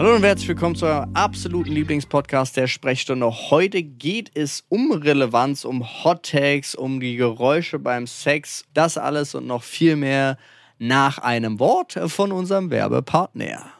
Hallo und herzlich willkommen zu eurem absoluten Lieblingspodcast der Sprechstunde. Heute geht es um Relevanz, um Hot Takes, um die Geräusche beim Sex. Das alles und noch viel mehr nach einem Wort von unserem Werbepartner.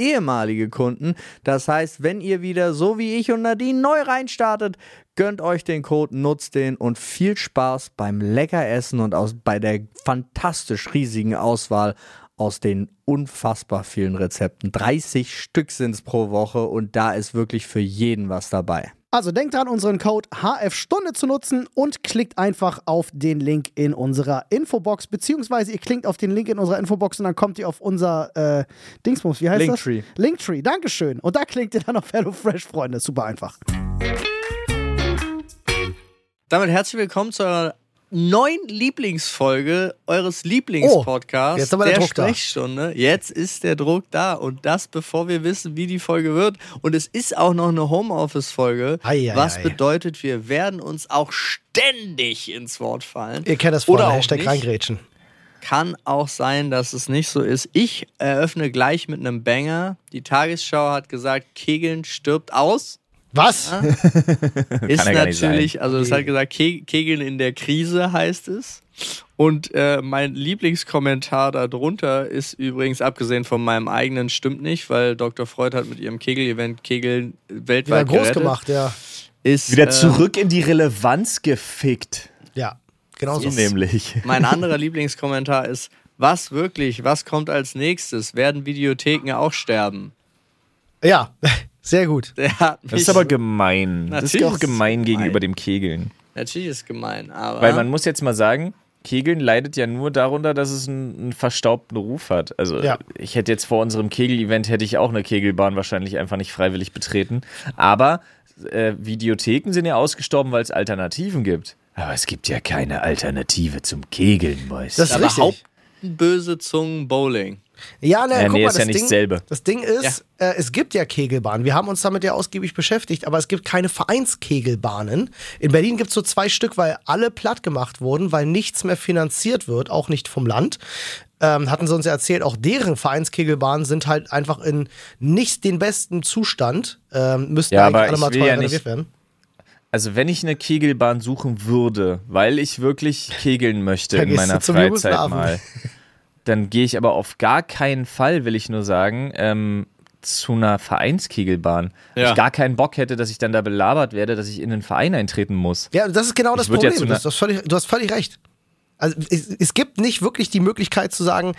ehemalige Kunden. Das heißt, wenn ihr wieder so wie ich und Nadine neu reinstartet, Gönnt euch den Code, nutzt den und viel Spaß beim lecker Essen und aus, bei der fantastisch riesigen Auswahl aus den unfassbar vielen Rezepten. 30 Stück sind es pro Woche und da ist wirklich für jeden was dabei. Also denkt dran, unseren Code HF-Stunde zu nutzen und klickt einfach auf den Link in unserer Infobox, beziehungsweise ihr klickt auf den Link in unserer Infobox und dann kommt ihr auf unser äh, Dingsbums, wie heißt Linktree. das? Linktree. Dankeschön. Und da klickt ihr dann auf HelloFresh, Freunde. Super einfach. Damit herzlich willkommen zu eurer neuen Lieblingsfolge eures Lieblingspodcasts, oh, der der Druck da. Sprechstunde. Jetzt ist der Druck da und das, bevor wir wissen, wie die Folge wird. Und es ist auch noch eine Homeoffice-Folge, was ei. bedeutet, wir werden uns auch ständig ins Wort fallen. Ihr kennt das Oder vorne, auch Hashtag reingrätschen. Kann auch sein, dass es nicht so ist. Ich eröffne gleich mit einem Banger. Die Tagesschau hat gesagt, Kegeln stirbt aus. Was? Ist ja nicht natürlich, also es hat gesagt, Ke Kegeln in der Krise heißt es. Und äh, mein Lieblingskommentar darunter ist übrigens, abgesehen von meinem eigenen, stimmt nicht, weil Dr. Freud hat mit ihrem Kegel-Event Kegeln Wieder weltweit groß gerettet, gemacht, ja. Ist, Wieder äh, zurück in die Relevanz gefickt. Ja, genau so. Nämlich. Mein anderer Lieblingskommentar ist, was wirklich, was kommt als nächstes? Werden Videotheken auch sterben? Ja, sehr gut. Der hat mich, Das ist aber gemein. Das ist Natürlich auch ist es gemein gemein. gegenüber dem Kegeln. Natürlich ist gemein, aber Weil man muss jetzt mal sagen, Kegeln leidet ja nur darunter, dass es einen, einen verstaubten Ruf hat. Also Ja. ich hätte jetzt vor unserem Kegel-Event hätte ich auch eine Kegelbahn wahrscheinlich einfach nicht freiwillig betreten. Aber äh, Videotheken sind ja ausgestorben, weil es Alternativen gibt. Aber es gibt ja keine Alternative zum Kegeln, Boys. Das ist aber richtig. böse Zungen Bowling. Ja, ne, Äh, guck nee, mal, ist das ja nicht Ding, dasselbe. Das Ding ist, äh, es gibt ja Kegelbahnen. Wir haben uns damit ja ausgiebig beschäftigt, aber es gibt keine Vereinskegelbahnen. In Berlin gibt es so zwei Stück, weil alle platt gemacht wurden, weil nichts mehr finanziert wird, auch nicht vom Land. Ähm, hatten sie uns ja erzählt, auch deren Vereinskegelbahnen sind halt einfach in nicht den besten Zustand. Ähm, müssten Ja, eigentlich aber alle mal teuer ja renoviert werden. Also wenn ich eine Kegelbahn suchen würde, weil ich wirklich kegeln möchte in meiner Freizeit mal, dann gehe ich aber auf gar keinen Fall, will ich nur sagen, ähm, zu einer Vereinskegelbahn. Weil Ja. Ich gar keinen Bock hätte, dass ich dann da belabert werde, dass ich in einen Verein eintreten muss. Ja, das ist genau das ja Problem. zu Das, das völlig, du hast völlig recht. Also es, es gibt nicht wirklich die Möglichkeit zu sagen,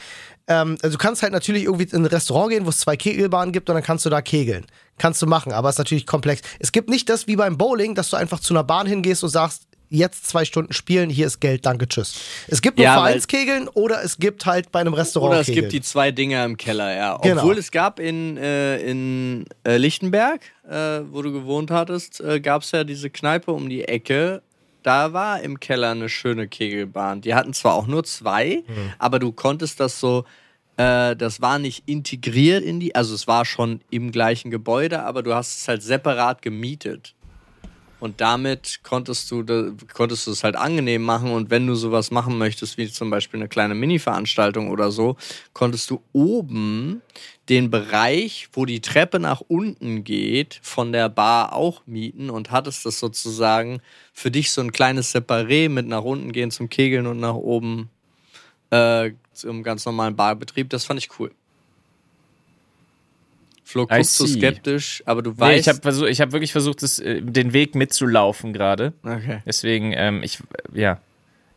ähm, also du kannst halt natürlich irgendwie in ein Restaurant gehen, wo es zwei Kegelbahnen gibt und dann kannst du da kegeln. Kannst du machen, aber es ist natürlich komplex. Es gibt nicht das wie beim Bowling, dass du einfach zu einer Bahn hingehst und sagst, jetzt zwei Stunden spielen, hier ist Geld, danke, tschüss. Es gibt nur Ja, Vereinskegeln oder es gibt halt bei einem Restaurant Oder es Kegeln. gibt die zwei Dinger im Keller, ja. Genau. Obwohl es gab in, äh, in äh, Lichtenberg, äh, wo du gewohnt hattest, äh, gab es ja diese Kneipe um die Ecke. Da war im Keller eine schöne Kegelbahn. Die hatten zwar auch nur zwei, Mhm. aber du konntest das so, äh, das war nicht integriert in die, also es war schon im gleichen Gebäude, aber du hast es halt separat gemietet. Und damit konntest du, konntest du es halt angenehm machen. Und wenn du sowas machen möchtest, wie zum Beispiel eine kleine Mini-Veranstaltung oder so, konntest du oben den Bereich, wo die Treppe nach unten geht, von der Bar auch mieten und hattest das sozusagen für dich so ein kleines Separé mit nach unten gehen zum Kegeln und nach oben äh, zum ganz normalen Barbetrieb. Das fand ich cool. Flo, du see. skeptisch, aber du Nee, weißt. ich habe versuch, ich hab wirklich versucht, das, äh, den Weg mitzulaufen gerade. okay. Deswegen, ähm, ich, ja.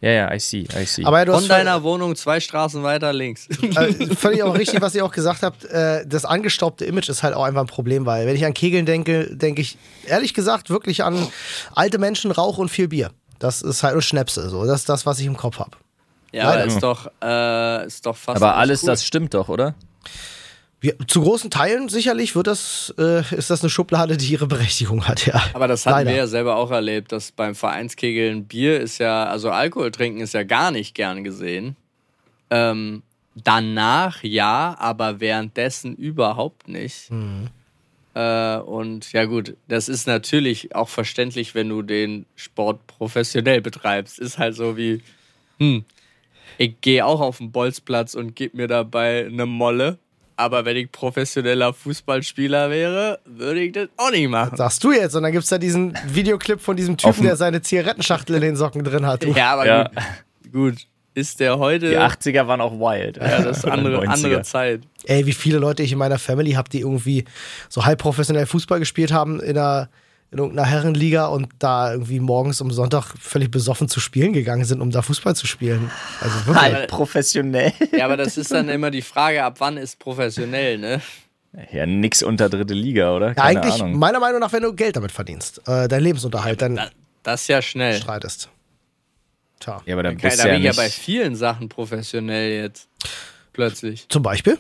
Ja, ja, I see, I see. Aber ja, Von deiner Wohnung zwei Straßen weiter links. äh, völlig auch richtig, was ihr auch gesagt habt. Äh, das angestaubte Image ist halt auch einfach ein Problem, weil wenn ich an Kegeln denke, denke ich ehrlich gesagt wirklich an alte Menschen, Rauch und viel Bier. Das ist halt und Schnäpse. So. Das ist das, was ich im Kopf habe. Ja, Leider. ist doch, äh, ist doch fast. Aber alles cool. das stimmt doch, oder? Wir, zu großen Teilen sicherlich wird das, äh, ist das eine Schublade, die ihre Berechtigung hat, ja. Aber das Leider. wir ja selber auch erlebt, dass beim Vereinskegeln Bier ist ja, also Alkohol trinken ist ja gar nicht gern gesehen. Ähm, danach ja, aber währenddessen überhaupt nicht. Äh, und ja gut, das ist natürlich auch verständlich, wenn du den Sport professionell betreibst. Ist halt so wie, hm, ich gehe auch auf den Bolzplatz und gebe mir dabei eine Molle. Aber wenn ich professioneller Fußballspieler wäre, würde ich das auch nicht machen. Sagst du jetzt. Und dann gibt es da diesen Videoclip von diesem Typen, der seine Zigarettenschachtel in den Socken drin hat. Ja, aber Ja. Gut, gut. Ist der heute. Die 80er waren auch wild. ja, das ist andere, 90er. andere Zeit. Ey, wie viele Leute ich in meiner Family habe, die irgendwie so halb professionell Fußball gespielt haben in, einer, in irgendeiner Herrenliga und da irgendwie morgens um Sonntag völlig besoffen zu spielen gegangen sind, um da Fußball zu spielen. Also wirklich. Halt professionell. Ja, aber das ist dann immer die Frage, ab wann ist professionell, ne? Ja, nix unter dritte Liga, oder? Ja, Keine eigentlich, Ahnung. meiner Meinung nach, wenn du Geld damit verdienst, äh, deinen Lebensunterhalt dann Da- Das ja schnell. streitest. Tja. Ja, aber dann Okay, bist da du ja bin ich ja bei vielen Sachen professionell jetzt. Plötzlich. Zum Beispiel?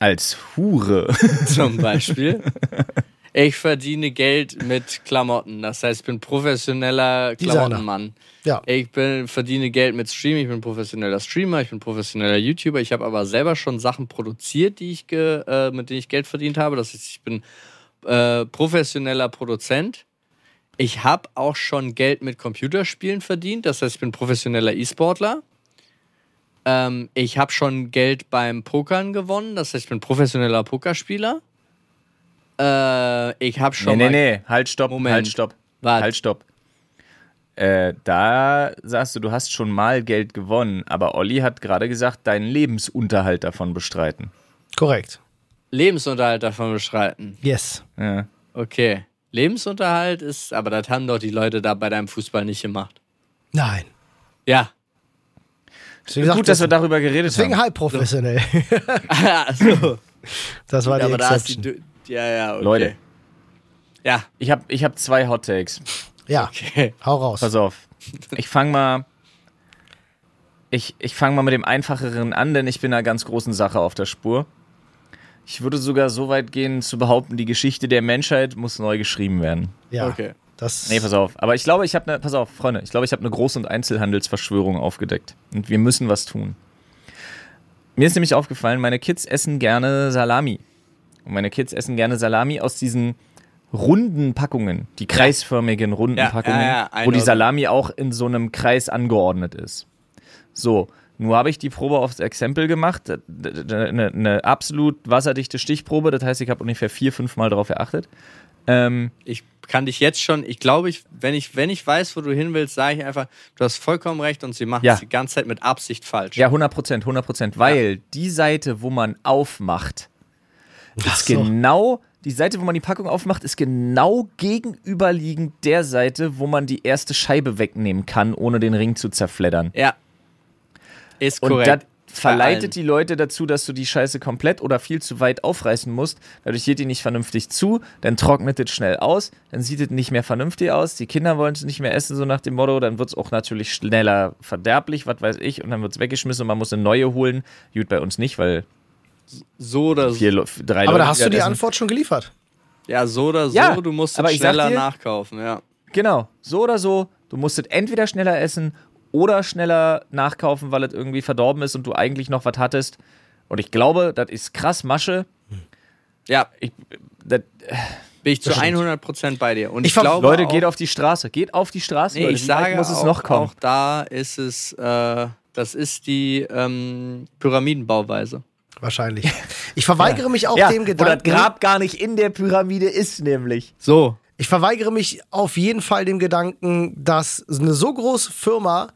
als Hure. Zum Beispiel. Ich verdiene Geld mit Klamotten. Das heißt, ich bin professioneller Designer. Klamottenmann. Ja. Ich bin, verdiene Geld mit Stream, ich bin professioneller Streamer, ich bin professioneller YouTuber. Ich habe aber selber schon Sachen produziert, die ich ge, äh, mit denen ich Geld verdient habe. Das heißt, ich bin äh, professioneller Produzent. Ich habe auch schon Geld mit Computerspielen verdient. Das heißt, ich bin professioneller E-Sportler. Ähm, ich habe schon Geld beim Pokern gewonnen. Das heißt, ich bin professioneller Pokerspieler. Äh, ich habe schon nee, nee, mal nee. Halt, stopp. Moment. Halt, stopp. Was? Halt, stopp. Äh, da sagst du, du hast schon mal Geld gewonnen, aber Olli hat gerade gesagt, deinen Lebensunterhalt davon bestreiten. Korrekt. Lebensunterhalt davon bestreiten. Yes. Ja. Okay. Lebensunterhalt ist, aber das haben doch die Leute da bei deinem Fußball nicht gemacht. Nein. Ja. Deswegen, Gut, dass das- wir darüber geredet deswegen haben. halb professionell. also, Das war die aber da ist die. Ja, ja, okay. Leute. Ja, Ich habe ich hab zwei Hot Takes. Ja, okay. hau raus. Pass auf. Ich fange mal. Ich, ich fange mal mit dem Einfacheren an, denn ich bin einer ganz großen Sache auf der Spur. Ich würde sogar so weit gehen, zu behaupten, die Geschichte der Menschheit muss neu geschrieben werden. Ja, Okay. das Nee, pass auf. Aber ich glaube, ich habe eine, pass auf, Freunde, ich glaube, ich habe eine Groß- und Einzelhandelsverschwörung aufgedeckt. Und wir müssen was tun. Mir ist nämlich aufgefallen, meine Kids essen gerne Salami. Und meine Kids essen gerne Salami aus diesen runden Packungen, die kreisförmigen runden Ja, Packungen, ja, ja, wo die Salami auch in so einem Kreis angeordnet ist. So, nur habe ich die Probe aufs Exempel gemacht, d- eine, eine absolut wasserdichte Stichprobe, das heißt, ich habe ungefähr vier, fünf Mal darauf geachtet. Ähm, Ich kann dich jetzt schon, ich glaube, ich, wenn, ich, wenn ich weiß, wo du hin willst, sage ich einfach, du hast vollkommen recht und sie machen Ja. es die ganze Zeit mit Absicht falsch. Ja, 100 Prozent, 100 Prozent. Weil die Seite, wo man aufmacht, Ach ist so. genau, die Seite, wo man die Packung aufmacht, ist genau gegenüberliegend der Seite, wo man die erste Scheibe wegnehmen kann, ohne den Ring zu zerfleddern. Ja. Ist Und korrekt. das verleitet die Leute dazu, dass du die Scheiße komplett oder viel zu weit aufreißen musst. Dadurch geht die nicht vernünftig zu, dann trocknet es schnell aus, dann sieht es nicht mehr vernünftig aus, die Kinder wollen es nicht mehr essen, so nach dem Motto, dann wird es auch natürlich schneller verderblich, was weiß ich, und dann wird es weggeschmissen und man muss eine neue holen. Gut, bei uns nicht, weil So oder so. vier, drei Aber Leute da hast du die. Antwort schon geliefert. Ja, so oder so, Ja, du musst es schneller dir- nachkaufen, ja. Genau, so oder so. Du musst es entweder schneller essen oder schneller nachkaufen, weil es irgendwie verdorben ist und du eigentlich noch was hattest. Und ich glaube, das ist krass Masche. Ja, Ich, das, bin ich zu Das stimmt. 100% bei dir. Und Ich ich, glaube Leute, auch, geht auf die Straße. Geht auf die Straße. nee, Leute. ich sage muss es auch, noch kommen. auch da ist es, äh, das ist die ähm, Pyramidenbauweise. Wahrscheinlich. Ich verweigere mich auch ja, dem wo das Gedanken. Grab gar nicht in der Pyramide ist, nämlich. So, Ich verweigere mich auf jeden Fall dem Gedanken, dass eine so große Firma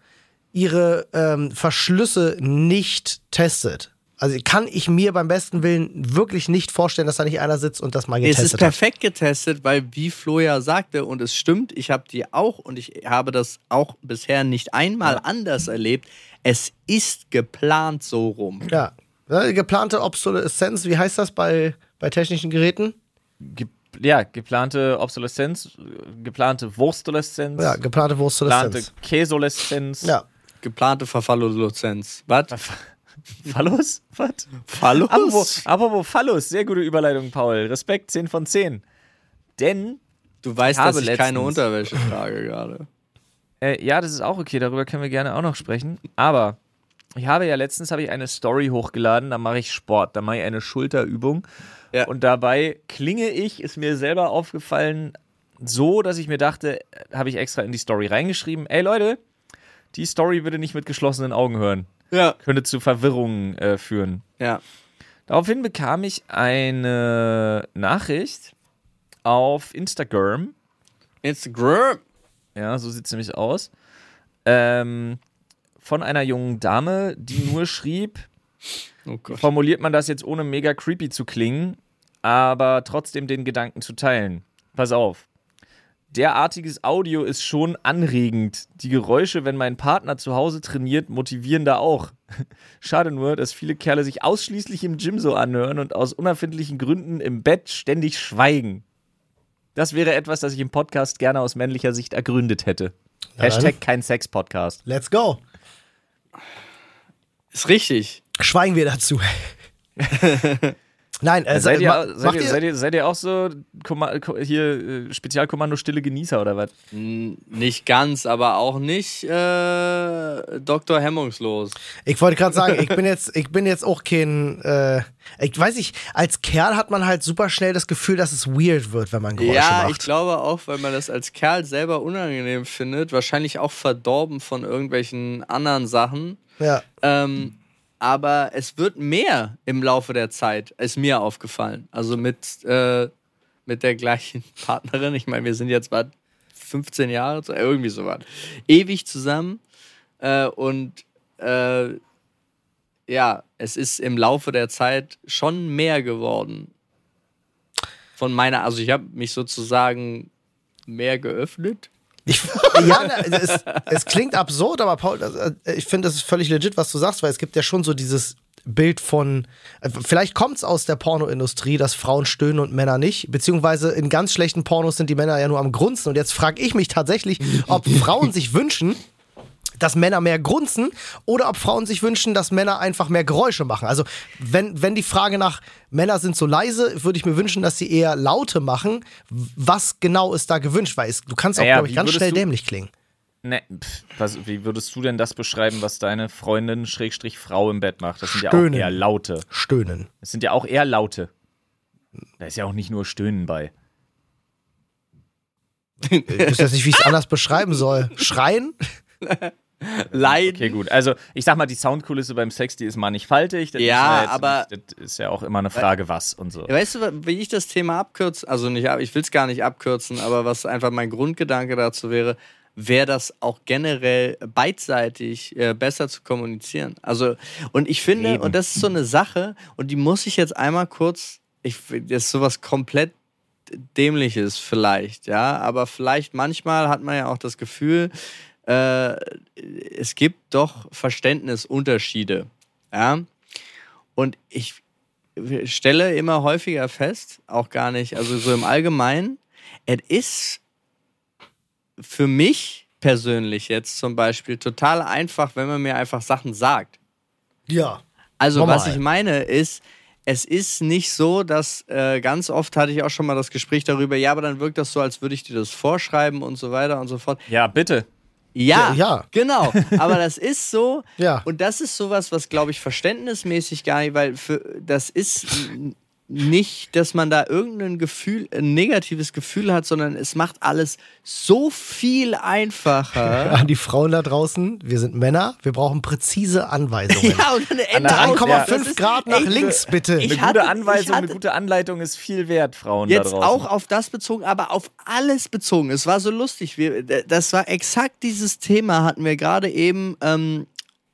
ihre ähm, Verschlüsse nicht testet. Also kann ich mir beim besten Willen wirklich nicht vorstellen, dass da nicht einer sitzt und das mal Es getestet ist hat. perfekt getestet, weil wie Flo ja sagte, und es stimmt, ich habe die auch und ich habe das auch bisher nicht einmal anders erlebt. Es ist geplant so rum. Ja. Ja. Geplante Obsoleszenz, wie heißt das bei, bei technischen Geräten? Ge ja, geplante Obsoleszenz, geplante Wurstoleszenz, Ja, geplante geplante Wurstoleszenz. Käsoleszenz. Ja. Geplante Verfallozenz. Was? Phallus? Was? Phallus? Apropos, apropos Phallus, sehr gute Überleitung, Paul. Respekt, 10 von 10. Denn, Du weißt, Ich dass ich keine Unterwäsche trage gerade. äh, ja, das ist auch okay, darüber können wir gerne auch noch sprechen. Aber ich habe ja letztens habe ich eine Story hochgeladen, da mache ich Sport, da mache ich eine Schulterübung. Ja. Und dabei klinge ich, ist mir selber aufgefallen, so, dass ich mir dachte, habe ich extra in die Story reingeschrieben, ey Leute, die Story würde nicht mit geschlossenen Augen hören. Ja. Könnte zu Verwirrungen äh, führen. Ja. Daraufhin bekam ich eine Nachricht auf Instagram. Instagram. Ja, so sieht es nämlich aus. Ähm, von einer jungen Dame, die nur schrieb, Oh Gott. formuliert man das jetzt ohne mega creepy zu klingen, aber trotzdem den Gedanken zu teilen. Pass auf. Derartiges Audio ist schon anregend. Die Geräusche, wenn mein Partner zu Hause trainiert, motivieren da auch. Schade nur, dass viele Kerle sich ausschließlich im Gym so anhören und aus unerfindlichen Gründen im Bett ständig schweigen. Das wäre etwas, das ich im Podcast gerne aus männlicher Sicht ergründet hätte. dann. Hashtag kein Sex-Podcast. Let's go. Ist richtig. Schweigen wir dazu. Nein, äh, Seid ihr, ma- seid, ihr, ihr, seid, ihr, seid ihr auch so hier äh, Spezialkommando stille Genießer oder was? Nicht ganz, aber auch nicht äh, Dr. Hemmungslos. Ich wollte gerade sagen, ich bin jetzt, ich bin jetzt auch kein, äh, ich weiß nicht, als Kerl hat man halt super schnell das Gefühl, dass es weird wird, wenn man Geräusche ja, ich macht. glaube auch, weil man das als Kerl selber unangenehm findet, wahrscheinlich auch verdorben von irgendwelchen anderen Sachen. ja. Ähm, aber es wird mehr im Laufe der Zeit, ist mir aufgefallen. Also mit, äh, mit der gleichen Partnerin. Ich meine, wir sind jetzt bald 15 Jahre, irgendwie so was. Ewig zusammen. Äh, und äh, ja, es ist im Laufe der Zeit schon mehr geworden. Von meiner, also ich habe mich sozusagen mehr geöffnet. Ich, ja, es, es klingt absurd, aber Paul, äh, ich finde, das ist völlig legit, was du sagst, weil es gibt ja schon so dieses Bild von, äh, vielleicht kommt es aus der Pornoindustrie, dass Frauen stöhnen und Männer nicht, beziehungsweise in ganz schlechten Pornos sind die Männer ja nur am Grunzen. Und jetzt frage ich mich tatsächlich, ob Frauen sich wünschen, dass Männer mehr grunzen oder ob Frauen sich wünschen, dass Männer einfach mehr Geräusche machen. Also, wenn, wenn die Frage nach Männer sind so leise, würde ich mir wünschen, dass sie eher Laute machen. Was genau ist da gewünscht? Weil es, du kannst auch, Naja, glaube ich, ganz schnell dämlich klingen. Ne, pff, was, wie würdest du denn das beschreiben, was deine Freundin Schrägstrich Frau im Bett macht? Das sind ja auch Stöhnen. eher Laute. Stöhnen. Das sind ja auch eher Laute. Da ist ja auch nicht nur Stöhnen bei. Ich wüsste jetzt nicht, wie ich es anders beschreiben soll. Schreien? Leiden. Okay, gut. Also, ich sag mal, die Soundkulisse beim Sex, die ist mannigfaltig. Das Ja, ist jetzt aber- Nicht, das ist ja auch immer eine Frage, was und so. Ja, Weißt du, wie ich das Thema abkürze? Also nicht, ich will es gar nicht abkürzen, aber was einfach mein Grundgedanke dazu wäre, wäre das auch generell beidseitig äh, besser zu kommunizieren. Also, und ich finde, Eben. und das ist so eine Sache, und die muss ich jetzt einmal kurz, ich, das ist sowas komplett dämliches vielleicht, ja, aber vielleicht manchmal hat man ja auch das Gefühl, äh, es gibt doch Verständnisunterschiede, ja. Und ich stelle immer häufiger fest, auch gar nicht, also so im Allgemeinen, es ist für mich persönlich jetzt zum Beispiel total einfach, wenn man mir einfach Sachen sagt. Ja. Also, Normal. was ich meine ist, es ist nicht so, dass äh, ganz oft hatte ich auch schon mal das Gespräch darüber, ja, aber dann wirkt das so, als würde ich dir das vorschreiben und so weiter und so fort. Ja, bitte. Ja, Ja, ja. genau. Aber das ist so. Ja. Und das ist sowas, was, glaube ich, verständnismäßig gar nicht, weil für, das ist nicht, dass man da irgendein Gefühl, ein negatives Gefühl hat, sondern es macht alles so viel einfacher. An die Frauen da draußen, wir sind Männer, wir brauchen präzise Anweisungen. ja, und aus. 3,5 Das ist- Grad nach ey, links, bitte. ich Eine hatte- gute Anweisung, hatte- eine gute Anleitung ist viel wert, Frauen da Jetzt draußen. auch auf das bezogen, aber auf alles bezogen. Es war so lustig. Wir, das war exakt dieses Thema, hatten wir gerade eben ähm,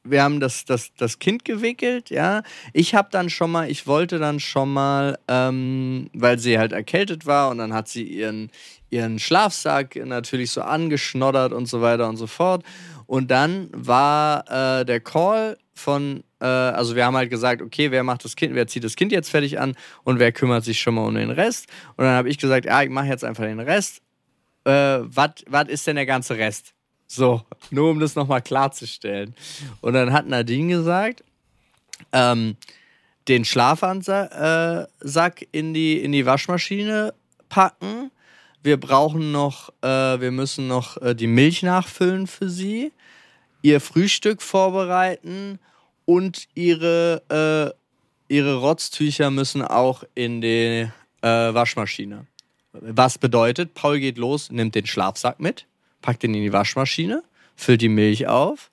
wir haben das, das, das Kind gewickelt, ja. Ich habe dann schon mal, ich wollte dann schon mal, ähm, weil sie halt erkältet war und dann hat sie ihren, ihren Schlafsack natürlich so angeschnoddert und so weiter und so fort. Und dann war äh, der Call von, äh, also wir haben halt gesagt, okay, wer macht das Kind, wer zieht das Kind jetzt fertig an und wer kümmert sich schon mal um den Rest. Und dann habe ich gesagt, ja, ich mache jetzt einfach den Rest. Äh, was ist denn der ganze Rest? So, nur um das nochmal klarzustellen. Und dann hat Nadine gesagt, ähm, den Schlafansack in die, in die Waschmaschine packen. Wir brauchen noch, äh, wir müssen noch äh, die Milch nachfüllen für sie, ihr Frühstück vorbereiten und ihre, äh, ihre Rotztücher müssen auch in die äh, Waschmaschine. Was bedeutet, Paul geht los, nimmt den Schlafsack mit, packt ihn in die Waschmaschine, füllt die Milch auf,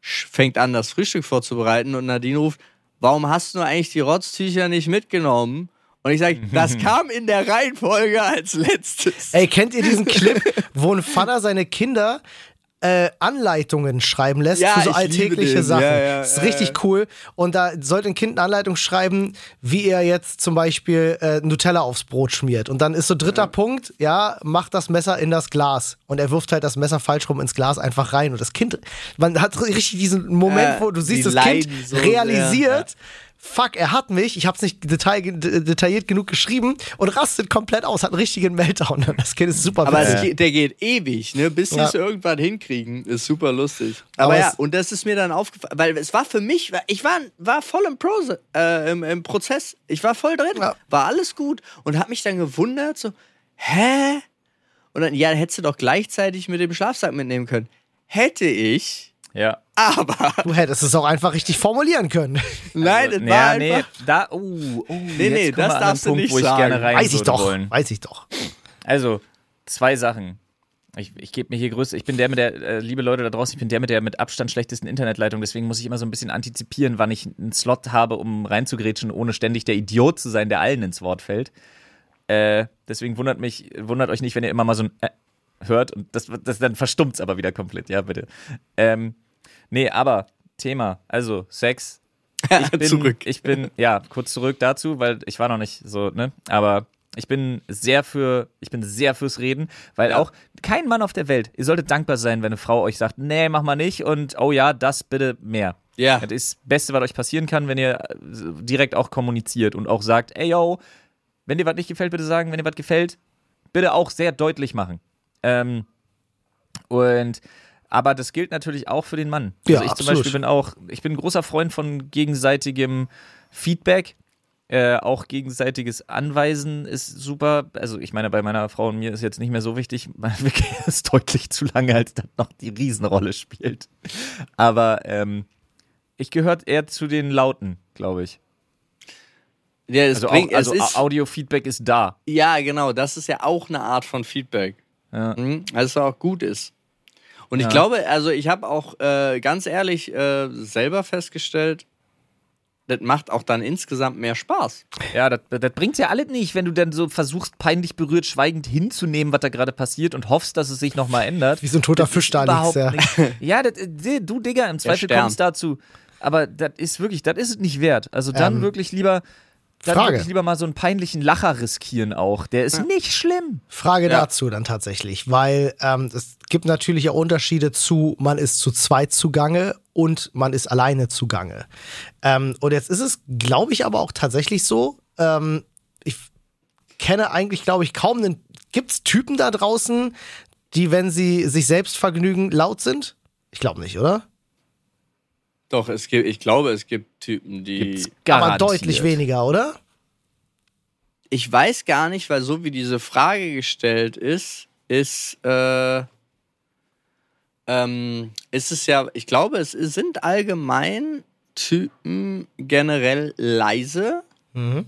fängt an, das Frühstück vorzubereiten und Nadine ruft, warum hast du eigentlich die Rotztücher nicht mitgenommen? Und ich sage, das kam in der Reihenfolge als letztes. Ey, kennt ihr diesen Clip, wo ein Vater seine Kinder äh, Anleitungen schreiben lässt Ja, für so alltägliche. Sachen. Ja, ja, das ist richtig cool. Und da sollte ein Kind eine Anleitung schreiben, wie er jetzt zum Beispiel äh, Nutella aufs Brot schmiert. Und dann ist so dritter Punkt, ja, macht das Messer in das Glas. Und er wirft halt das Messer falsch rum ins Glas einfach rein. Und das Kind, man hat richtig diesen Moment, Äh, wo du siehst, das Kind so realisiert, fuck, er hat mich, ich hab's nicht detail, de- detailliert genug geschrieben und rastet komplett aus, hat einen richtigen Meltdown. Das Kind ist super Aber geht, der geht ewig, ne? bis sie Ja. es irgendwann hinkriegen. Ist super lustig. Aber, Aber ja, und das ist mir dann aufgefallen, weil es war für mich, ich war, war voll im, Prose, äh, im, im Prozess. Ich war voll drin, Ja. war alles gut und habe mich dann gewundert, so, hä? Und dann, ja, hättest du doch gleichzeitig mit dem Schlafsack mitnehmen können. Hätte ich, Ja. aber Du hättest es auch einfach richtig formulieren können. nein, es Also, war ja, einfach. nee, da, oh, oh, Nee, nee, das darfst du Punkt, nicht wo ich sagen. gerne rein Weiß ich doch, wollen. weiß ich doch. Also, zwei Sachen. Ich, ich gebe mir hier größte. Ich bin der mit der, äh, liebe Leute da draußen, ich bin der mit der mit Abstand schlechtesten Internetleitung. Deswegen muss ich immer so ein bisschen antizipieren, wann ich einen Slot habe, um reinzugrätschen, ohne ständig der Idiot zu sein, der allen ins Wort fällt. Äh, deswegen wundert mich, wundert euch nicht, wenn ihr immer mal so ein äh, hört und das, das dann verstummt es aber wieder komplett. Ja, bitte. Ähm, nee, aber Thema, also Sex. Ich bin, Zurück. Ich bin, ja, kurz zurück dazu, weil ich war noch nicht so, ne? Aber ich bin sehr für, ich bin sehr fürs Reden, weil auch kein Mann auf der Welt, ihr solltet dankbar sein, wenn eine Frau euch sagt, nee, mach mal nicht und oh ja, das bitte mehr. Ja. Das ist das Beste, was euch passieren kann, wenn ihr äh, direkt auch kommuniziert und auch sagt, ey yo, wenn dir was nicht gefällt, bitte sagen, wenn dir was gefällt, bitte auch sehr deutlich machen. Ähm, und aber das gilt natürlich auch für den Mann. Ja, also ich zum absolut. Beispiel bin auch, ich bin ein großer Freund von gegenseitigem Feedback. Äh, auch gegenseitiges Anweisen ist super. Also ich meine, bei meiner Frau und mir ist jetzt nicht mehr so wichtig. Mein Verkehr ist deutlich zu lange, als das noch die Riesenrolle spielt. Aber ähm, ich gehöre eher zu den Lauten, glaube ich. Ja, es Also, bringt, auch, also es Audio-Feedback ist da. ja, genau, das ist ja auch eine Art von Feedback. Ja. Mhm, also es auch gut ist. Und ich Ja. glaube, also ich habe auch äh, ganz ehrlich äh, selber festgestellt, das macht auch dann insgesamt mehr Spaß. Ja, das, das bringt's ja alles nicht, wenn du dann so versuchst, peinlich berührt, schweigend hinzunehmen, was da gerade passiert und hoffst, dass es sich nochmal ändert. Wie so ein toter Das Fisch da liegst, ja. nicht. Ja, das, äh, du, Digga, im Zweifel kommst dazu. Aber das ist wirklich, das ist es nicht wert. Also dann Ähm, wirklich lieber, dann Frage. wirklich lieber mal so einen peinlichen Lacher riskieren auch. Der ist nicht schlimm. Frage Ja. dazu dann tatsächlich, weil ähm, es gibt natürlich auch Unterschiede zu, man ist zu zweit zugange und man ist alleine zugange. Ähm, und jetzt ist es, glaube ich, aber auch tatsächlich so, ähm, ich kenne eigentlich, glaube ich, kaum einen, gibt es Typen da draußen, die, wenn sie sich selbst vergnügen, laut sind? Ich glaube nicht, oder? Doch, es gibt, ich glaube, es gibt Typen, die. Gibt's Aber garantiert. deutlich weniger, oder? Ich weiß gar nicht, weil so wie diese Frage gestellt ist, ist, äh, ähm, ist es ja, ich glaube, es sind allgemein Typen generell leise Mhm.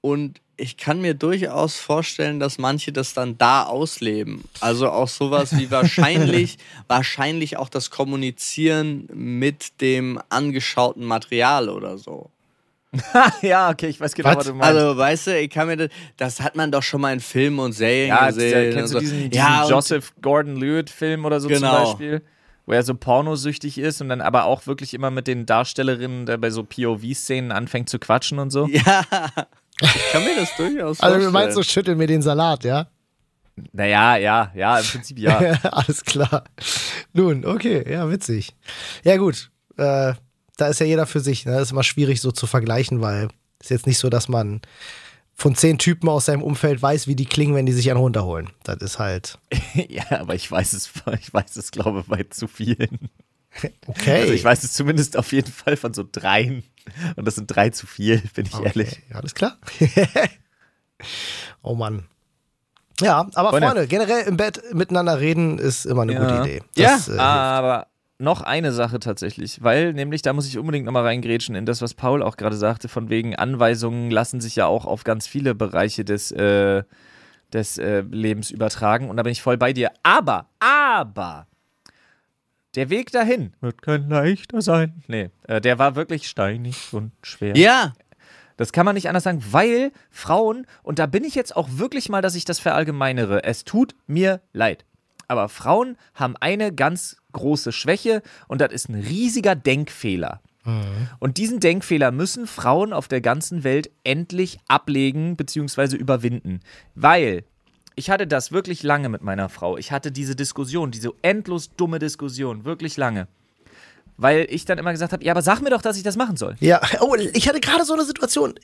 und ich kann mir durchaus vorstellen, dass manche das dann da ausleben. Also auch sowas wie wahrscheinlich, wahrscheinlich auch das Kommunizieren mit dem angeschauten Material oder so. ja, okay, ich weiß genau, Was? was du meinst. Also, weißt du, ich kann mir das, das hat man doch schon mal in Filmen und Serien ja, gesehen. dieser, kennst du diesen, diesen ja, Joseph Gordon-Lewitt-Film oder so Genau. zum Beispiel? wo er so pornosüchtig ist und dann aber auch wirklich immer mit den Darstellerinnen der bei so POV-Szenen anfängt zu quatschen und so. Ja, ich kann mir das durchaus vorstellen. Also du meinst so, schüttel mir den Salat, ja? Naja, ja, ja, im Prinzip ja. Alles klar. Nun, okay, ja, witzig. Ja, gut. Äh, da ist ja jeder für sich. Ne? Das ist immer schwierig so zu vergleichen, weil es ist jetzt nicht so, dass man von zehn Typen aus seinem Umfeld weiß, wie die klingen, wenn die sich einen runterholen. Das ist halt. ja, aber ich weiß es, ich weiß es, glaube ich, bei zu vielen. Okay. Also ich weiß es zumindest auf jeden Fall von so dreien. Und das sind drei zu viel, bin ich okay. ehrlich. Alles klar. oh Mann. Ja, aber Freunde. Freunde, generell im Bett miteinander reden ist immer eine Ja. gute Idee. Ja, Das, äh, Aber noch eine Sache tatsächlich, weil nämlich da muss ich unbedingt nochmal reingrätschen in das, was Paul auch gerade sagte, von wegen Anweisungen lassen sich ja auch auf ganz viele Bereiche des, äh, des äh, Lebens übertragen und da bin ich voll bei dir. Aber, aber, der Weg dahin wird kein leichter sein. Nee, äh, der war wirklich steinig und schwer. Ja, Das kann man nicht anders sagen, weil Frauen, und da bin ich jetzt auch wirklich mal, dass ich das verallgemeinere, es tut mir leid. Aber Frauen haben eine ganz große Schwäche und das ist ein riesiger Denkfehler. Und diesen Denkfehler müssen Frauen auf der ganzen Welt endlich ablegen bzw. überwinden. Weil ich hatte das wirklich lange mit meiner Frau. Ich hatte diese Diskussion, diese endlos dumme Diskussion, wirklich lange. Weil ich dann immer gesagt habe, ja, aber sag mir doch, dass ich das machen soll. ja, oh, ich hatte gerade so eine Situation.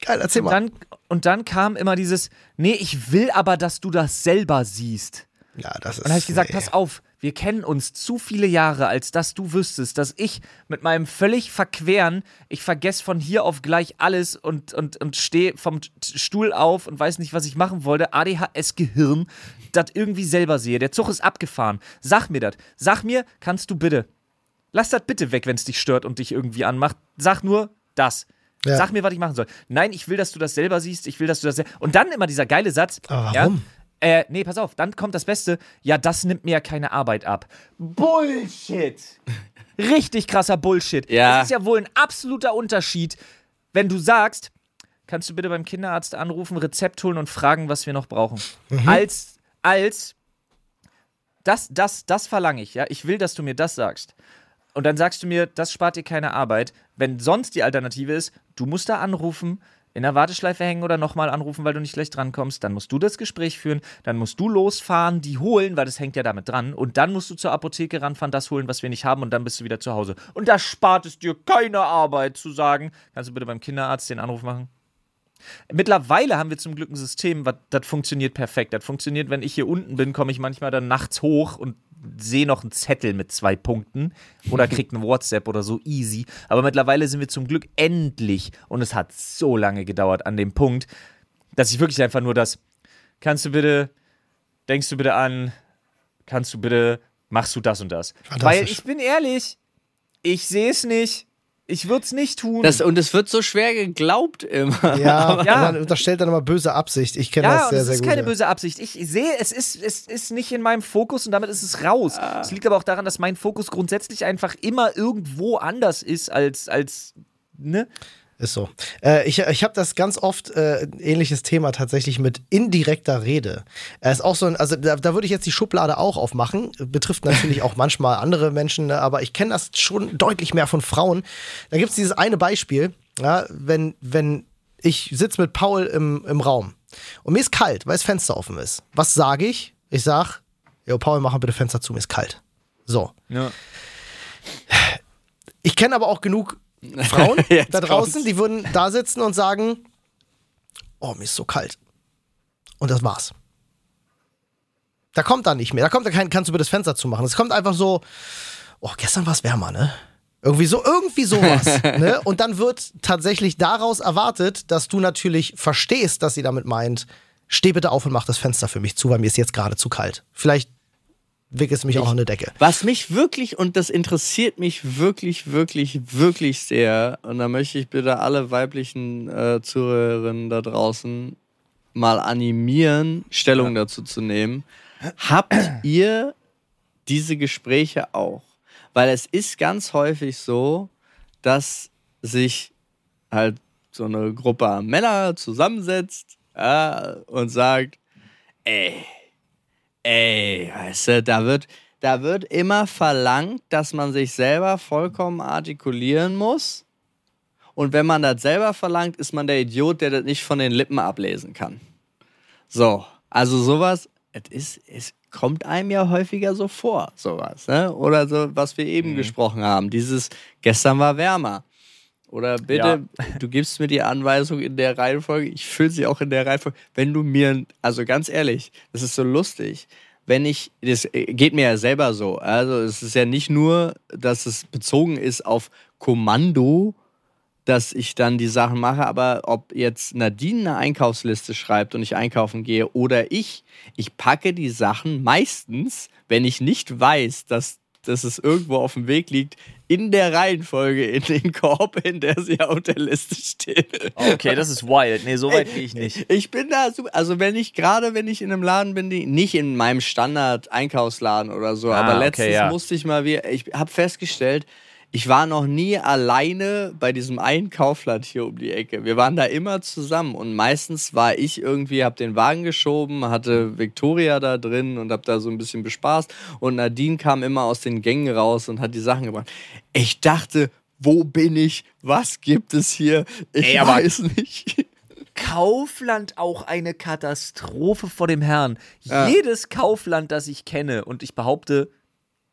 Geil, erzähl Und mal. dann, und dann kam immer dieses, nee, ich will aber, dass du das selber siehst. ja, das ist. Und dann habe ich gesagt, nee. pass auf, wir kennen uns zu viele Jahre, als dass du wüsstest, dass ich mit meinem völlig verqueren, ich vergesse von hier auf gleich alles und, und, und stehe vom Stuhl auf und weiß nicht, was ich machen wollte, ADHS-Gehirn, das irgendwie selber sehe. Der Zug ist abgefahren. Sag mir das. Sag mir, kannst du bitte. Lass das bitte weg, wenn es dich stört und dich irgendwie anmacht. Sag nur das. Ja. Sag mir, was ich machen soll. Nein, ich will, dass du das selber siehst. Ich will, dass du das. Und dann immer dieser geile Satz. Aber Ja, warum? Äh, nee, pass auf, dann kommt das Beste. Ja, das nimmt mir ja keine Arbeit ab. Bullshit. Richtig krasser Bullshit. Ja. Das ist ja wohl ein absoluter Unterschied, wenn du sagst, kannst du bitte beim Kinderarzt anrufen, Rezept holen und fragen, was wir noch brauchen. Als, als, das, das, das verlange ich, ja. Ich will, dass du mir das sagst. Und dann sagst du mir, das spart dir keine Arbeit. Wenn sonst die Alternative ist, du musst da anrufen, in der Warteschleife hängen oder nochmal anrufen, weil du nicht gleich drankommst, dann musst du das Gespräch führen, dann musst du losfahren, die holen, weil das hängt ja damit dran. Und dann musst du zur Apotheke ranfahren, das holen, was wir nicht haben, und dann bist du wieder zu Hause. Und da spart es dir keine Arbeit zu sagen, kannst du bitte beim Kinderarzt den Anruf machen? Mittlerweile haben wir zum Glück ein System, was- das funktioniert perfekt. Das funktioniert, wenn ich hier unten bin, komme ich manchmal dann nachts hoch und sehe noch einen Zettel mit zwei Punkten oder krieg einen WhatsApp oder so easy. Aber mittlerweile sind wir zum Glück endlich, und es hat so lange gedauert, an dem Punkt, dass ich wirklich einfach nur das, kannst du bitte, denkst du bitte an, kannst du bitte, machst du das und das. Weil ich bin ehrlich, ich sehe es nicht. Ich würde es nicht tun. das, und es wird so schwer geglaubt immer. Ja, Ja. man unterstellt dann immer böse Absicht. Ich kenne Ja, das und sehr, es sehr ist gut. keine ja. böse Absicht. Ich sehe, es ist, es ist nicht in meinem Fokus und damit ist es raus. Es liegt aber auch daran, dass mein Fokus grundsätzlich einfach immer irgendwo anders ist als, als ne? Ist so. Äh, ich ich habe das ganz oft, äh, ähnliches Thema tatsächlich mit indirekter Rede. Er ist auch so ein, also da, da würde ich jetzt die Schublade auch aufmachen. Betrifft natürlich auch manchmal andere Menschen, ne, aber ich kenne das schon deutlich mehr von Frauen. Da gibt es dieses eine Beispiel, ja, wenn, wenn ich sitze mit Paul im, im Raum und mir ist kalt, weil das Fenster offen ist. Was sage ich? Ich sag, Jo, Paul, mach mal bitte Fenster zu, mir ist kalt. So. Ja. Ich kenne aber auch genug Frauen da draußen, kommt's. die würden da sitzen und sagen, oh, mir ist so kalt. Und das war's. Da kommt dann nicht mehr. Da kommt da kein, kannst du bitte das Fenster zumachen. Es kommt einfach so, oh, gestern war es wärmer, ne? Irgendwie so, irgendwie sowas. ne? Und dann wird tatsächlich daraus erwartet, dass du natürlich verstehst, dass sie damit meint, steh bitte auf und mach das Fenster für mich zu, weil mir ist jetzt gerade zu kalt. Vielleicht wickelst mich auch an eine Decke. Was mich wirklich, und das interessiert mich wirklich, wirklich, wirklich sehr, und da möchte ich bitte alle weiblichen äh, Zuhörerinnen da draußen mal animieren, Stellung dazu zu nehmen. Habt ihr diese Gespräche auch? Weil es ist ganz häufig so, dass sich halt so eine Gruppe Männer zusammensetzt ja, und sagt, ey, ey, weißt du, da wird, da wird immer verlangt, dass man sich selber vollkommen artikulieren muss. Und wenn man das selber verlangt, ist man der Idiot, der das nicht von den Lippen ablesen kann. So, also sowas, es ist, es kommt einem ja häufiger so vor, sowas. Ne? Oder so, was wir eben gesprochen haben. Dieses, gestern war wärmer. Oder bitte, du gibst mir die Anweisung in der Reihenfolge, ich fülle sie auch in der Reihenfolge. Wenn du mir, also ganz ehrlich, das ist so lustig, wenn ich, das geht mir ja selber so. Also es ist ja nicht nur, dass es bezogen ist auf Kommando, dass ich dann die Sachen mache, aber ob jetzt Nadine eine Einkaufsliste schreibt und ich einkaufen gehe oder ich, ich packe die Sachen meistens, wenn ich nicht weiß, dass, dass es irgendwo auf dem Weg liegt, in der Reihenfolge in den Korb, in der sie auf der Liste steht. Okay, das ist wild. Nee, so weit gehe ich nicht. Ich bin da super. Also, wenn ich gerade, wenn ich in einem Laden bin, die, nicht in meinem Standard-Einkaufsladen oder so, Ah, aber okay, letztens ja. musste ich mal wieder, ich habe festgestellt, ich war noch nie alleine bei diesem einen Kaufland hier um die Ecke. Wir waren da immer zusammen und meistens war ich irgendwie, habe den Wagen geschoben, hatte Victoria da drin und habe da so ein bisschen bespaßt und Nadine kam immer aus den Gängen raus und hat die Sachen gebracht. Ich dachte, wo bin ich? Was gibt es hier? Ich Ey, weiß nicht. Kaufland auch eine Katastrophe vor dem Herrn. Ja. Jedes Kaufland, das ich kenne, und ich behaupte,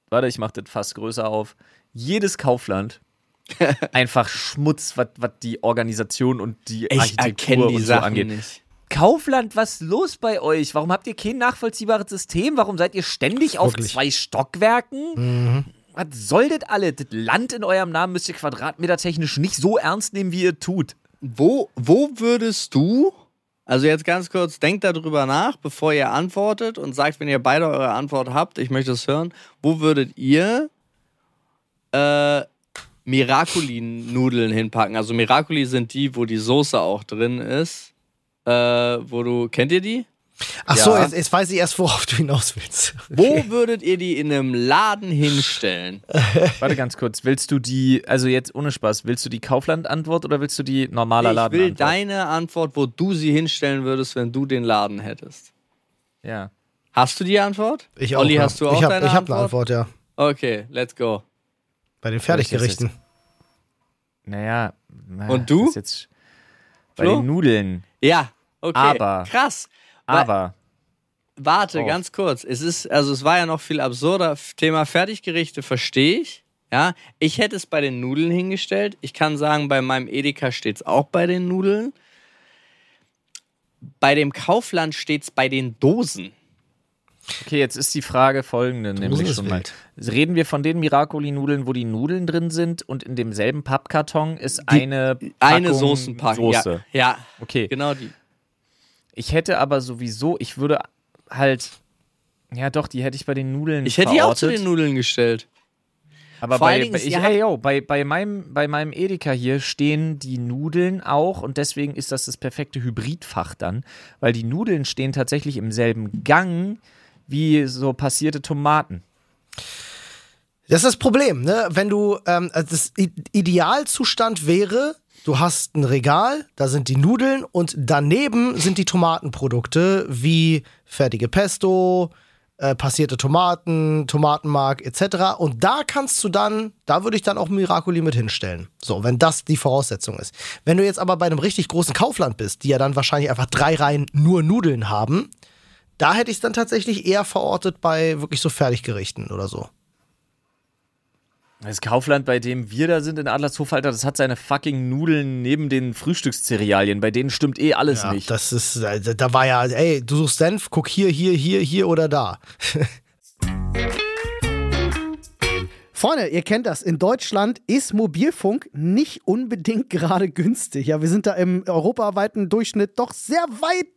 warte, ich mache das fast größer auf, jedes Kaufland einfach Schmutz, was die Organisation und die Ich Architektur die und so Sachen angeht. nicht. Kaufland, was ist los bei euch? Warum habt ihr kein nachvollziehbares System? Warum seid ihr ständig auf Wirklich. zwei Stockwerken? Was soll das alle? Das Land in eurem Namen müsst ihr quadratmetertechnisch nicht so ernst nehmen, wie ihr tut. Wo, wo würdest du, also jetzt ganz kurz, denkt darüber nach, bevor ihr antwortet und sagt, wenn ihr beide eure Antwort habt, ich möchte es hören, wo würdet ihr äh, Miracoli-Nudeln hinpacken? Also Miracoli sind die, wo die Soße auch drin ist. Äh, wo du, kennt ihr die? Ach so, Ja. jetzt, jetzt weiß ich erst, worauf du hinaus willst. Wo würdet ihr die in einem Laden hinstellen? Warte ganz kurz, willst du die, also jetzt ohne Spaß, willst du die Kaufland-Antwort oder willst du die normaler Ich will deine Antwort, wo du sie hinstellen würdest, wenn du den Laden hättest. Ja. Hast du die Antwort? Ich auch. Olli, ja. hast du auch ich hab, deine Ich habe Antwort? eine Antwort, ja. Okay, let's go. Bei den Fertiggerichten. Naja. na, Und du? das ist Jetzt bei Flo? den Nudeln. Ja, okay. Aber- Krass. Aber, Warte, Oh. ganz kurz. Es ist, also es war ja noch viel absurder. Thema Fertiggerichte verstehe ich. Ja, ich hätte es bei den Nudeln hingestellt. Ich kann sagen, bei meinem Edeka steht es auch bei den Nudeln. Bei dem Kaufland steht es bei den Dosen. okay, jetzt ist die Frage folgende, nämlich schon mal. Reden wir von den Miracoli-Nudeln, wo die Nudeln drin sind und in demselben Pappkarton ist eine Packung Eine Soßenpackung. Soße. Ja, ja, Okay. genau die. Ich hätte aber sowieso, ich würde halt, ja doch, die hätte ich bei den Nudeln Ich hätte die auch zu verortet. den Nudeln gestellt. Aber Vor bei, Dingen, bei, ich, hey, yo, bei, bei, meinem, bei meinem Edeka hier stehen die Nudeln auch und deswegen ist das das perfekte Hybridfach dann, weil die Nudeln stehen tatsächlich im selben Gang wie so passierte Tomaten. Das ist das Problem, ne? Wenn du, ähm, also das Idealzustand wäre, du hast ein Regal, da sind die Nudeln und daneben sind die Tomatenprodukte wie fertige Pesto, äh, passierte Tomaten, Tomatenmark etc. Und da kannst du dann, da würde ich dann auch Miracoli mit hinstellen. So, wenn das die Voraussetzung ist. Wenn du jetzt aber bei einem richtig großen Kaufland bist, die ja dann wahrscheinlich einfach drei Reihen nur Nudeln haben, da hätte ich es dann tatsächlich eher verortet bei wirklich so Fertiggerichten oder so. Das Kaufland, bei dem wir da sind in Adlershof, Alter, das hat seine fucking Nudeln neben den Frühstückszerealien. Bei denen stimmt eh alles Ja, nicht. das ist, äh, da war ja, ey, du suchst Senf, guck hier, hier, hier, hier oder da. Freunde, ihr kennt das. In Deutschland ist Mobilfunk nicht unbedingt gerade günstig. Ja, wir sind da im europaweiten Durchschnitt doch sehr weit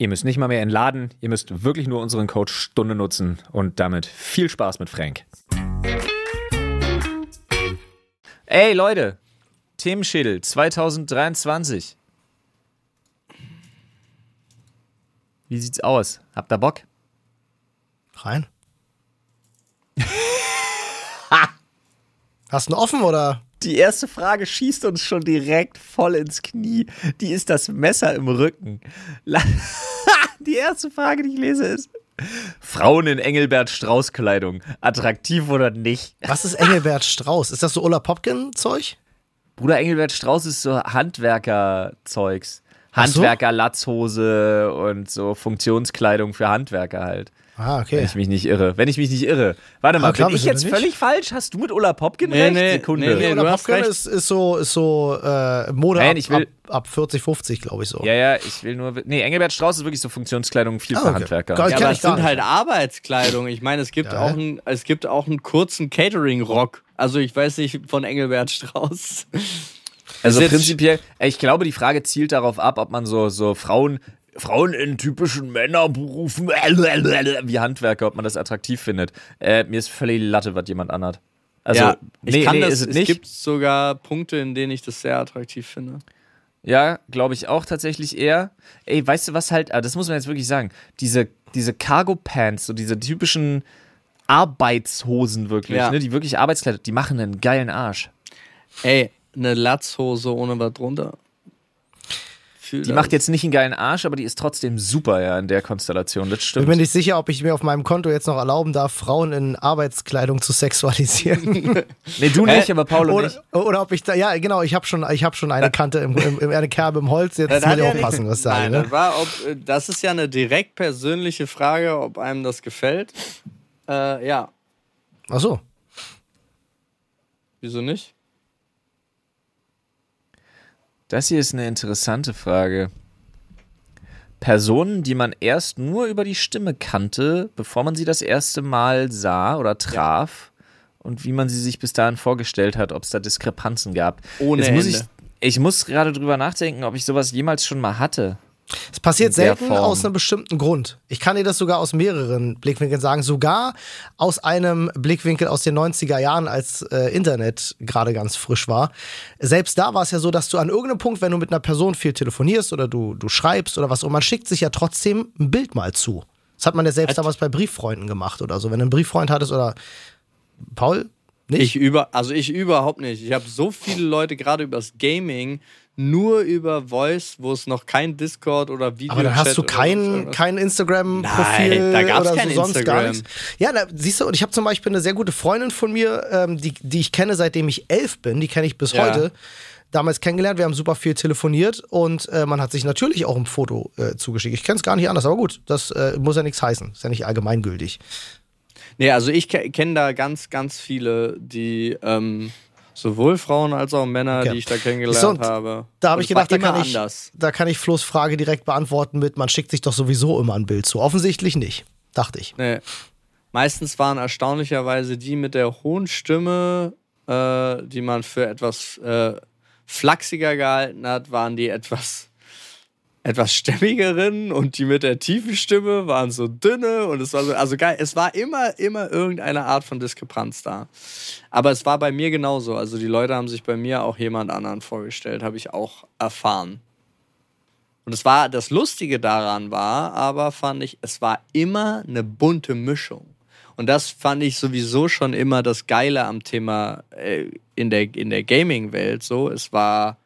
Ihr müsst nicht mal mehr entladen, ihr müsst wirklich nur unseren Code Stunde nutzen und damit viel Spaß mit Frank. Ey Leute, Themenschädel 2023. Wie sieht's aus? Habt ihr Bock? Rein. Hast du einen offen oder? Die erste Frage schießt uns schon direkt voll ins Knie. Die ist das Messer im Rücken. die erste Frage, die ich lese, ist: Frauen in Engelbert Strauß-Kleidung. Attraktiv oder nicht? Was ist Engelbert Strauß? Ist das so Ulla Popkin-Zeug? Bruder Engelbert Strauß ist so Handwerker-Zeugs. Handwerker-Latzhose und so Funktionskleidung für Handwerker halt. Ah, okay. Wenn ich mich nicht irre. Wenn ich mich nicht irre. Warte mal, Ah, klar, bin ich jetzt völlig falsch? Hast du mit Ulla Popkin Nee, recht? nee, Sekunde. nee, nee. Hast Popkin ist, ist so, ist so äh, Mode Nein, ab, ich will- ab, ab 40, 50, glaube ich so. Ja, ja, ich will nur. Nee, Engelbert Strauß ist wirklich so Funktionskleidung viel Ah, für okay. Handwerker. Geil. Ja, aber ich es sind nicht. halt Arbeitskleidung. Ich meine, es gibt Ja. auch einen, es gibt auch einen kurzen Catering-Rock. Also ich weiß nicht von Engelbert Strauß. Also prinzipiell, ich glaube, die Frage zielt darauf ab, ob man so, so Frauen, Frauen in typischen Männerberufen wie Handwerker, ob man das attraktiv findet. Äh, mir ist völlig Latte, was jemand anhat. Also, ja, ich nee, kann nee, das, ist es es nicht. gibt sogar Punkte, in denen ich das sehr attraktiv finde. Ja, glaube ich auch tatsächlich eher. Ey, weißt du was halt, ah, das muss man jetzt wirklich sagen, diese, diese Cargo-Pants, so diese typischen Arbeitshosen wirklich, Ja. ne, die wirklich Arbeitskleider, die machen einen geilen Arsch. Ey, eine Latzhose ohne was drunter. Fühl Die macht jetzt nicht einen geilen Arsch, aber die ist trotzdem super, ja, in der Konstellation. Das Ich stimmt. bin mir nicht sicher, ob ich mir auf meinem Konto jetzt noch erlauben darf, Frauen in Arbeitskleidung zu sexualisieren. Nee, du nicht, aber Paul und oder, ich. oder ob ich da, ja, genau, ich habe schon, ich hab schon eine Kante im, im, im eine Kerbe im Holz, jetzt Das muss hat ich ja aufpassen, nicht- was da Nein, ne? das, war, ob, äh, das ist ja eine direkt persönliche Frage, ob einem das gefällt. Äh, ja, Ach so. wieso nicht? Das hier ist eine interessante Frage. Personen, die man erst nur über die Stimme kannte, bevor man sie das erste Mal sah oder traf und wie man sie sich bis dahin vorgestellt hat, ob es da Diskrepanzen gab. Ohne Jetzt muss ich, ich muss gerade drüber nachdenken, ob ich sowas jemals schon mal hatte. Es passiert selten aus einem bestimmten Grund. Ich kann dir das sogar aus mehreren Blickwinkeln sagen. Sogar aus einem Blickwinkel aus den 90er Jahren, als äh, Internet gerade ganz frisch war. Selbst da war es ja so, dass du an irgendeinem Punkt, wenn du mit einer Person viel telefonierst oder du, du schreibst oder was, und man schickt sich ja trotzdem ein Bild mal zu. Das hat man ja selbst damals bei Brieffreunden gemacht oder so. Wenn du einen Brieffreund hattest oder Paul, nicht? Ich über, also ich überhaupt nicht. Ich habe so viele Leute gerade übers Gaming nur über Voice, wo es noch kein Discord oder Video Aber dann hast du kein, kein Instagram-Profil Nein, da gab's oder kein so sonst gar Instagram. nichts. Ja, da, siehst du, und ich habe zum Beispiel eine sehr gute Freundin von mir, ähm, die, die ich kenne, seitdem ich elf bin, die kenne ich bis Ja. heute. Damals kennengelernt, wir haben super viel telefoniert und äh, man hat sich natürlich auch ein Foto äh, zugeschickt. Ich kenne es gar nicht anders, aber gut, das äh, muss ja nichts heißen. Ist ja nicht allgemeingültig. Nee, also ich ke kenne da ganz, ganz viele, die ähm, sowohl Frauen als auch Männer, Okay. die ich da kennengelernt So, habe. Da habe ich gedacht, da kann ich, anders. da kann ich Flo's Frage direkt beantworten mit, man schickt sich doch sowieso immer ein Bild zu. Offensichtlich nicht, dachte ich. Nee. Meistens waren erstaunlicherweise die mit der hohen Stimme, äh, die man für etwas äh, flachsiger gehalten hat, waren die etwas, etwas stämmigeren und die mit der tiefen Stimme waren so dünne und es war so, also geil, es war immer, immer irgendeine Art von Diskrepanz da. Aber es war bei mir genauso. Also die Leute haben sich bei mir auch jemand anderen vorgestellt, habe ich auch erfahren. Und es war, das Lustige daran war, aber fand ich, es war immer eine bunte Mischung. Und das fand ich sowieso schon immer das Geile am Thema äh, in der, in der Gaming-Welt so. Es war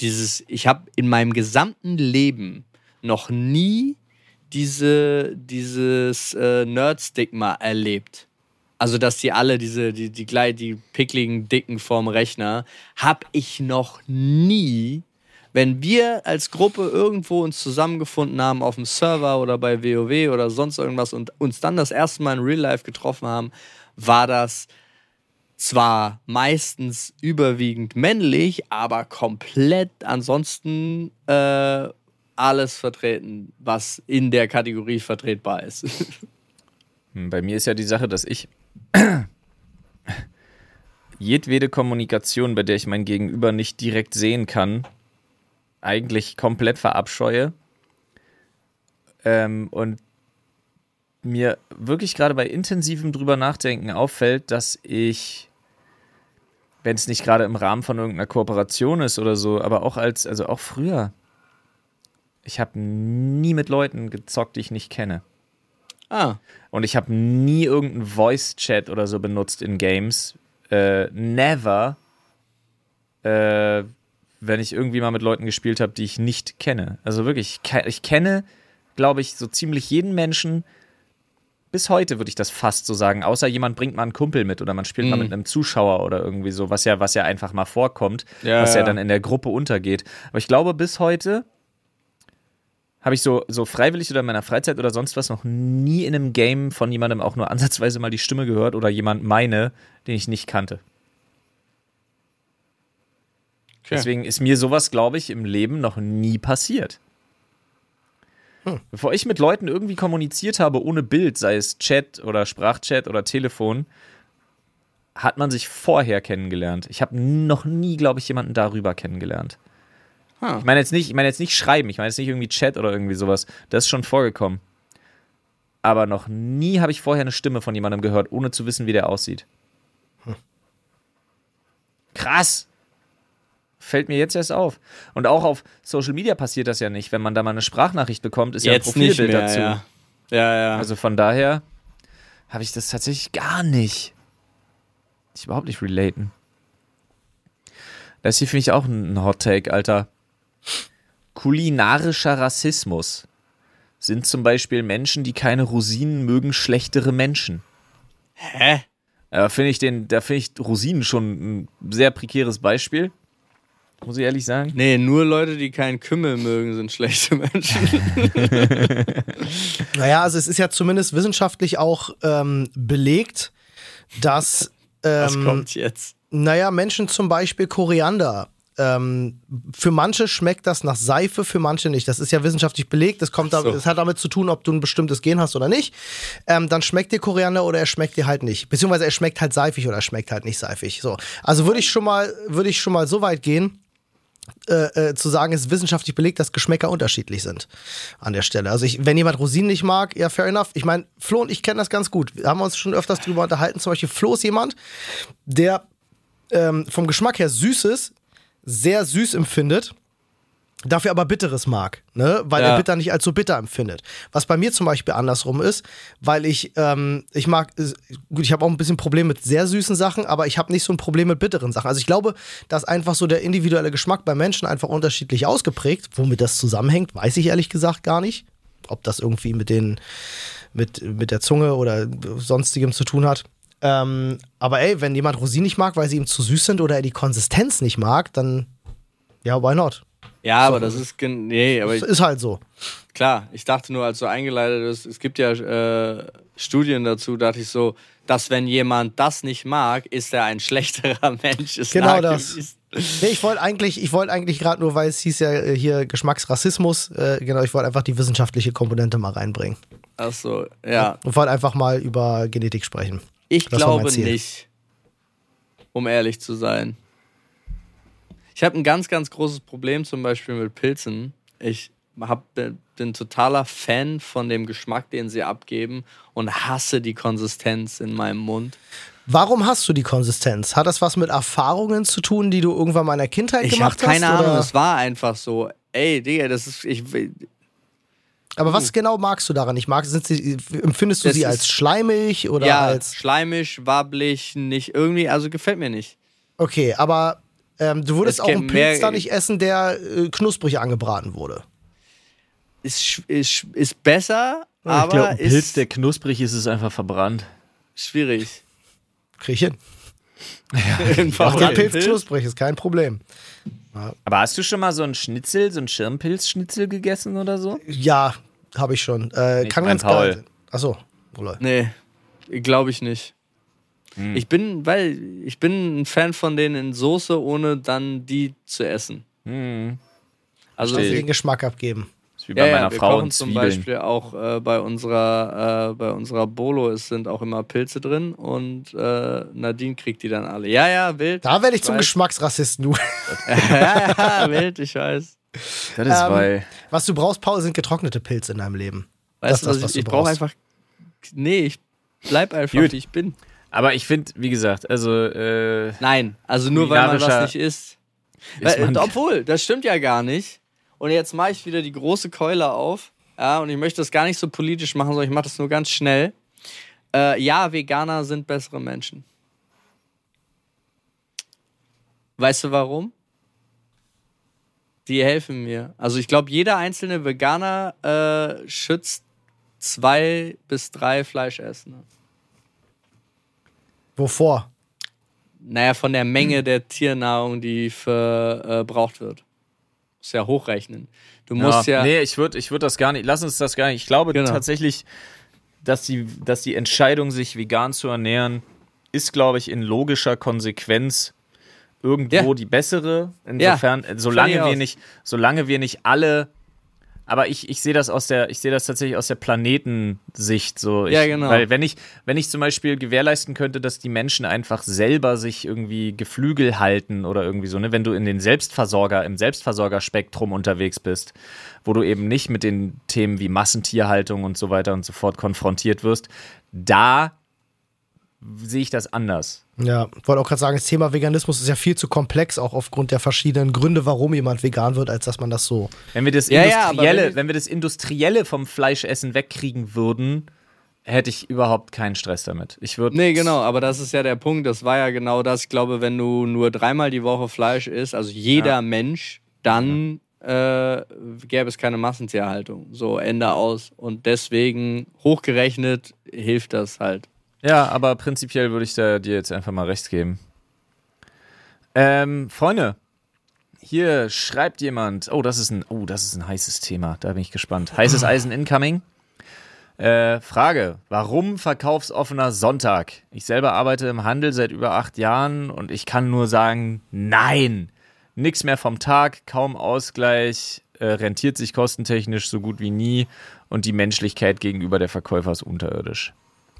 dieses, ich habe in meinem gesamten Leben noch nie diese, dieses äh, Nerd-Stigma erlebt. Also, dass die alle diese, die, die, gleich- die pickligen Dicken vorm Rechner, habe ich noch nie, Wenn wir als Gruppe irgendwo uns zusammengefunden haben auf dem Server oder bei WoW oder sonst irgendwas und uns dann das erste Mal in Real Life getroffen haben, war das zwar meistens überwiegend männlich, aber komplett ansonsten äh, alles vertreten, was in der Kategorie vertretbar ist. Hm, Bei mir ist ja die Sache, dass ich jedwede Kommunikation, bei der ich mein Gegenüber nicht direkt sehen kann, eigentlich komplett verabscheue. Ähm, und mir wirklich gerade bei intensivem drüber nachdenken auffällt, dass ich, wenn es nicht gerade im Rahmen von irgendeiner Kooperation ist oder so, aber auch als, also auch früher, ich habe nie mit Leuten gezockt, die ich nicht kenne. ah, Und ich habe nie irgendeinen Voice-Chat oder so benutzt in Games. Äh, never. Äh, wenn ich irgendwie mal mit Leuten gespielt habe, die ich nicht kenne. Also wirklich, ich, ich kenne, glaube ich, so ziemlich jeden Menschen. Bis heute würde ich das fast so sagen, außer jemand bringt mal einen Kumpel mit oder man spielt mal Mhm. mit einem Zuschauer oder irgendwie so, was ja, was ja einfach mal vorkommt, Ja, was ja ja. dann in der Gruppe untergeht. Aber ich glaube, bis heute habe ich so, so freiwillig oder in meiner Freizeit oder sonst was noch nie in einem Game von jemandem auch nur ansatzweise mal die Stimme gehört oder jemand meine, den ich nicht kannte. okay. Deswegen ist mir sowas, glaube ich, im Leben noch nie passiert. Bevor ich mit Leuten irgendwie kommuniziert habe ohne Bild, sei es Chat oder Sprachchat oder Telefon, hat man sich vorher kennengelernt. Ich habe noch nie, glaube ich, jemanden darüber kennengelernt. Ah. Ich meine jetzt nicht, ich meine jetzt nicht schreiben, ich meine jetzt nicht irgendwie Chat oder irgendwie sowas. Das ist schon vorgekommen. Aber noch nie habe ich vorher eine Stimme von jemandem gehört, ohne zu wissen, wie der aussieht. Krass. Fällt mir jetzt erst auf. Und auch auf Social Media passiert das ja nicht. Wenn man da mal eine Sprachnachricht bekommt, ist ja ein Jetzt nicht Profilbild mehr, dazu. ja. Ja, ja. Also von daher habe ich das tatsächlich gar nicht. Ich überhaupt nicht relaten. Das hier finde ich auch ein Hot Take, Alter. Kulinarischer Rassismus sind zum Beispiel Menschen, die keine Rosinen mögen, schlechtere Menschen. Hä? Da finde ich den, da finde ich Rosinen schon ein sehr prekäres Beispiel. Muss ich ehrlich sagen. Nee, nur Leute, die keinen Kümmel mögen, sind schlechte Menschen. Naja, also es ist ja zumindest wissenschaftlich auch ähm, belegt, dass Was ähm, kommt jetzt? Naja, Menschen zum Beispiel Koriander. Ähm, für manche schmeckt das nach Seife, für manche nicht. Das ist ja wissenschaftlich belegt. Das, kommt da, so. das hat damit zu tun, ob du ein bestimmtes Gen hast oder nicht. Ähm, dann schmeckt dir Koriander oder er schmeckt dir halt nicht. Beziehungsweise er schmeckt halt seifig oder er schmeckt halt nicht seifig. So. Also würde ich schon mal, würde ich schon mal so weit gehen, äh, äh, zu sagen, es ist wissenschaftlich belegt, dass Geschmäcker unterschiedlich sind an der Stelle. Also ich, wenn jemand Rosinen nicht mag, ja, fair enough. Ich meine, Flo und ich kennen das ganz gut. Wir haben uns schon öfters drüber unterhalten. Zum Beispiel Flo ist jemand, der ähm, vom Geschmack her Süßes sehr süß empfindet, dafür aber Bitteres mag, ne? weil Ja. er bitter nicht als so bitter empfindet. Was bei mir zum Beispiel andersrum ist, weil ich, ähm, ich mag, gut, ich habe auch ein bisschen Problem mit sehr süßen Sachen, aber ich habe nicht so ein Problem mit bitteren Sachen. Also ich glaube, dass einfach so der individuelle Geschmack bei Menschen einfach unterschiedlich ausgeprägt, womit das zusammenhängt, weiß ich ehrlich gesagt gar nicht. Ob das irgendwie mit den, mit, mit der Zunge oder sonstigem zu tun hat. Ähm, aber ey, wenn jemand Rosinen nicht mag, weil sie ihm zu süß sind oder er die Konsistenz nicht mag, dann ja, why not? Ja, aber das ist. Nee, aber ich, Ist halt so. klar, ich dachte nur, als du eingeleitet bist, es gibt ja äh, Studien dazu, dachte ich so, dass wenn jemand das nicht mag, ist er ein schlechterer Mensch. Ist Genau nachgewiesen. Nee, ich wollte eigentlich, ich wollte eigentlich gerade nur, weil es hieß ja äh, hier Geschmacksrassismus, äh, genau, ich wollte einfach die wissenschaftliche Komponente mal reinbringen. Ach so, ja. Und wollte einfach mal über Genetik sprechen. Ich Das glaube nicht, um ehrlich zu sein. Ich habe ein ganz, ganz großes Problem zum Beispiel mit Pilzen. Ich hab, bin totaler Fan von dem Geschmack, den sie abgeben und hasse die Konsistenz in meinem Mund. Warum hast du die Konsistenz? Hat das was mit Erfahrungen zu tun, die du irgendwann mal in der Kindheit Ich habe gemacht keine hast? Ahnung, oder? es war einfach so. Ey, Digga, das ist. Ich, Aber was genau magst du daran nicht? Magst, sind sie, empfindest du Das sie als schleimig oder ja, als. schleimig, wabbelig, nicht irgendwie, also gefällt mir nicht. Okay, aber ähm, du würdest Es auch einen Pilz da nicht essen, der äh, knusprig angebraten wurde. Ist, ist, ist besser, ich aber glaube, ein ist Pilz, der knusprig ist, ist einfach verbrannt. schwierig. Krieg ich hin. Auf Ach, der Pilz knusprig ist kein Problem. Aber hast du schon mal so ein Schnitzel, so ein Schirmpilzschnitzel gegessen oder so? Ja, habe ich schon. Äh, kann ganz Paul. geil. Achso, Ole. Nee, glaube ich nicht. Hm. Ich bin, weil ich bin ein Fan von denen in Soße, ohne dann die zu essen. Hm. Also Verstehe. Den Geschmack abgeben. ist wie bei ja, meiner ja, wir Frau kochen und zum. Beispiel auch äh, bei unserer äh, bei unserer Bolo es sind auch immer Pilze drin und äh, Nadine kriegt die dann alle. Ja, ja, wild. Da werde ich zum weiß. Geschmacksrassisten, du. ja, ja, wild, ich weiß. Das ist Ähm, weil. Was du brauchst, Paul, sind getrocknete Pilze in deinem Leben. Weißt Das du, ist das, was was ich, du ich brauche brauchst. einfach. Nee, ich bleib einfach, Gut. wie ich bin. Aber ich finde, wie gesagt, also äh, Nein, also nur weil man was nicht isst. ist Weil, man, äh, obwohl, das stimmt ja gar nicht. Und jetzt mache ich wieder die große Keule auf. Ja, und ich möchte das gar nicht so politisch machen, sondern ich mache das nur ganz schnell. Äh, ja, Veganer sind bessere Menschen. Weißt du warum? Die helfen mir. Also ich glaube, jeder einzelne Veganer äh, schützt zwei bis drei Fleischessende. Wovor? Naja, von der Menge der Tiernahrung, die verbraucht wird. Muss ja hochrechnen. Du musst ja. Nee, ich würde ich würd das gar nicht. Lass uns das gar nicht. Ich glaube Genau. tatsächlich, dass die, dass die Entscheidung, sich vegan zu ernähren, ist, glaube ich, in logischer Konsequenz irgendwo Ja. die bessere. Insofern, äh, solange wir aus. nicht, solange wir nicht alle. Aber ich, ich sehe das aus der, ich sehe das tatsächlich aus der Planetensicht so. Ich, Ja, genau. Weil wenn ich, wenn ich zum Beispiel gewährleisten könnte, dass die Menschen einfach selber sich irgendwie Geflügel halten oder irgendwie so, ne, wenn du in den Selbstversorger, im Selbstversorgerspektrum unterwegs bist, wo du eben nicht mit den Themen wie Massentierhaltung und so weiter und so fort konfrontiert wirst, da sehe ich das anders. Ja, wollte auch gerade sagen, das Thema Veganismus ist ja viel zu komplex, auch aufgrund der verschiedenen Gründe, warum jemand vegan wird, als dass man das so. Wenn wir das Ja, ja, Industrielle, wenn ich- wenn wir das Industrielle vom Fleischessen wegkriegen würden, hätte ich überhaupt keinen Stress damit. Ich würde Nee, genau, aber das ist ja der Punkt. Das war ja genau das. Ich glaube, wenn du nur dreimal die Woche Fleisch isst, also jeder Ja. Mensch, dann äh, gäbe es keine Massentierhaltung. So, Ende aus. Und deswegen, hochgerechnet, hilft das halt. Ja, aber prinzipiell würde ich da dir jetzt einfach mal recht geben. Ähm, Freunde, hier schreibt jemand. Oh, das ist ein, oh, das ist ein heißes Thema. Da bin ich gespannt. Heißes Eisen incoming. Äh, Frage: Warum verkaufsoffener Sonntag? Ich selber arbeite im Handel seit über acht Jahren und ich kann nur sagen, nein. Nix mehr vom Tag, kaum Ausgleich, äh, rentiert sich kostentechnisch so gut wie nie und die Menschlichkeit gegenüber der Verkäufer ist unterirdisch.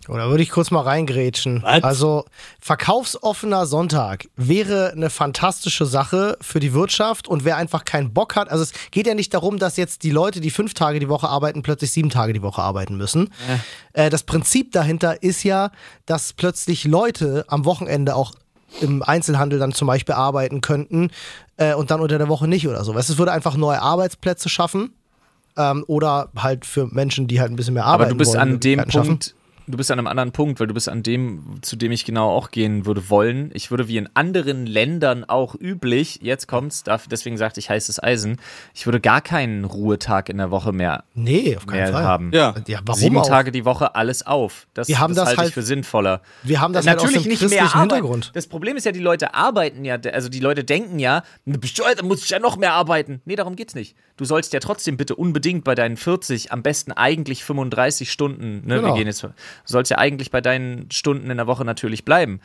Oder würde ich kurz mal reingrätschen? Was? Also, verkaufsoffener Sonntag wäre eine fantastische Sache für die Wirtschaft und wer einfach keinen Bock hat, also es geht ja nicht darum, dass jetzt die Leute, die fünf Tage die Woche arbeiten, plötzlich sieben Tage die Woche arbeiten müssen. Äh, das Prinzip dahinter ist ja, dass plötzlich Leute am Wochenende auch im Einzelhandel dann zum Beispiel arbeiten könnten äh, und dann unter der Woche nicht oder so. Weißt, du, es würde einfach neue Arbeitsplätze schaffen ähm, oder halt für Menschen, die halt ein bisschen mehr Aber arbeiten du bist wollen, an dem Möglichkeiten schaffen. Du bist an einem anderen Punkt, weil du bist an dem, zu dem ich genau auch gehen würde wollen. Ich würde wie in anderen Ländern auch üblich, jetzt kommt's, darf, deswegen sagte ich heißes Eisen, ich würde gar keinen Ruhetag in der Woche mehr, Nee, auf keinen mehr Fall. haben. Ja. Ja, warum Sieben auch? Tage die Woche alles auf. Das, Wir haben das halte halt- ich für sinnvoller. Wir haben das halt aus Natürlich dem nicht mehr. Hintergrund. Das Problem ist ja, die Leute arbeiten ja, also die Leute denken ja, da muss ich ja noch mehr arbeiten. Nee, darum geht's nicht. Du sollst ja trotzdem bitte unbedingt bei deinen 40, am besten eigentlich 35 Stunden, ne, Genau. wir gehen jetzt, sollst ja eigentlich bei deinen Stunden in der Woche natürlich bleiben.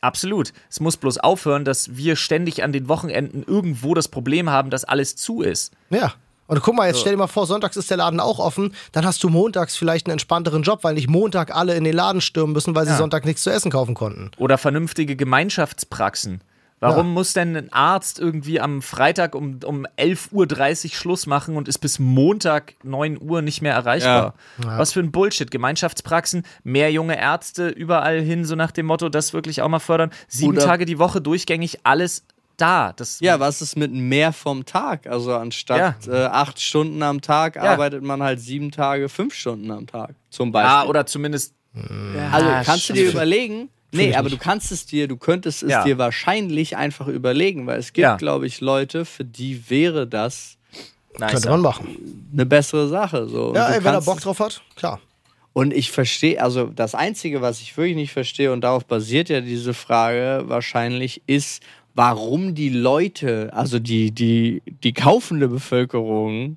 Absolut. Es muss bloß aufhören, dass wir ständig an den Wochenenden irgendwo das Problem haben, dass alles zu ist. Ja. Und guck mal, jetzt stell dir mal vor, sonntags ist der Laden auch offen, dann hast du montags vielleicht einen entspannteren Job, weil nicht Montag alle in den Laden stürmen müssen, weil sie Ja. Sonntag nichts zu essen kaufen konnten. Oder vernünftige Gemeinschaftspraxen. Warum Ja. muss denn ein Arzt irgendwie am Freitag um, um 11.30 Uhr Schluss machen und ist bis Montag 9 Uhr nicht mehr erreichbar? Ja. Was für ein Bullshit. Gemeinschaftspraxen, mehr junge Ärzte überall hin, so nach dem Motto, das wirklich auch mal fördern. Sieben Oder- Tage die Woche durchgängig alles da. Das, Ja, was ist mit mehr vom Tag? Also anstatt Ja. äh, acht Stunden am Tag Ja. arbeitet man halt sieben Tage, fünf Stunden am Tag. Zum Beispiel. ja, oder zumindest. Also Ah, kannst du dir überlegen? Nee, aber nicht. du kannst es dir, du könntest es Ja. dir wahrscheinlich einfach überlegen, weil es gibt, Ja. glaube ich, Leute, für die wäre das Nice. Könnte man machen. eine bessere Sache. So. Ja, ey, wenn er Bock drauf hat, klar. Und ich verstehe, also das Einzige, was ich wirklich nicht verstehe, und darauf basiert ja diese Frage wahrscheinlich, ist, warum die Leute, also die, die, die kaufende Bevölkerung,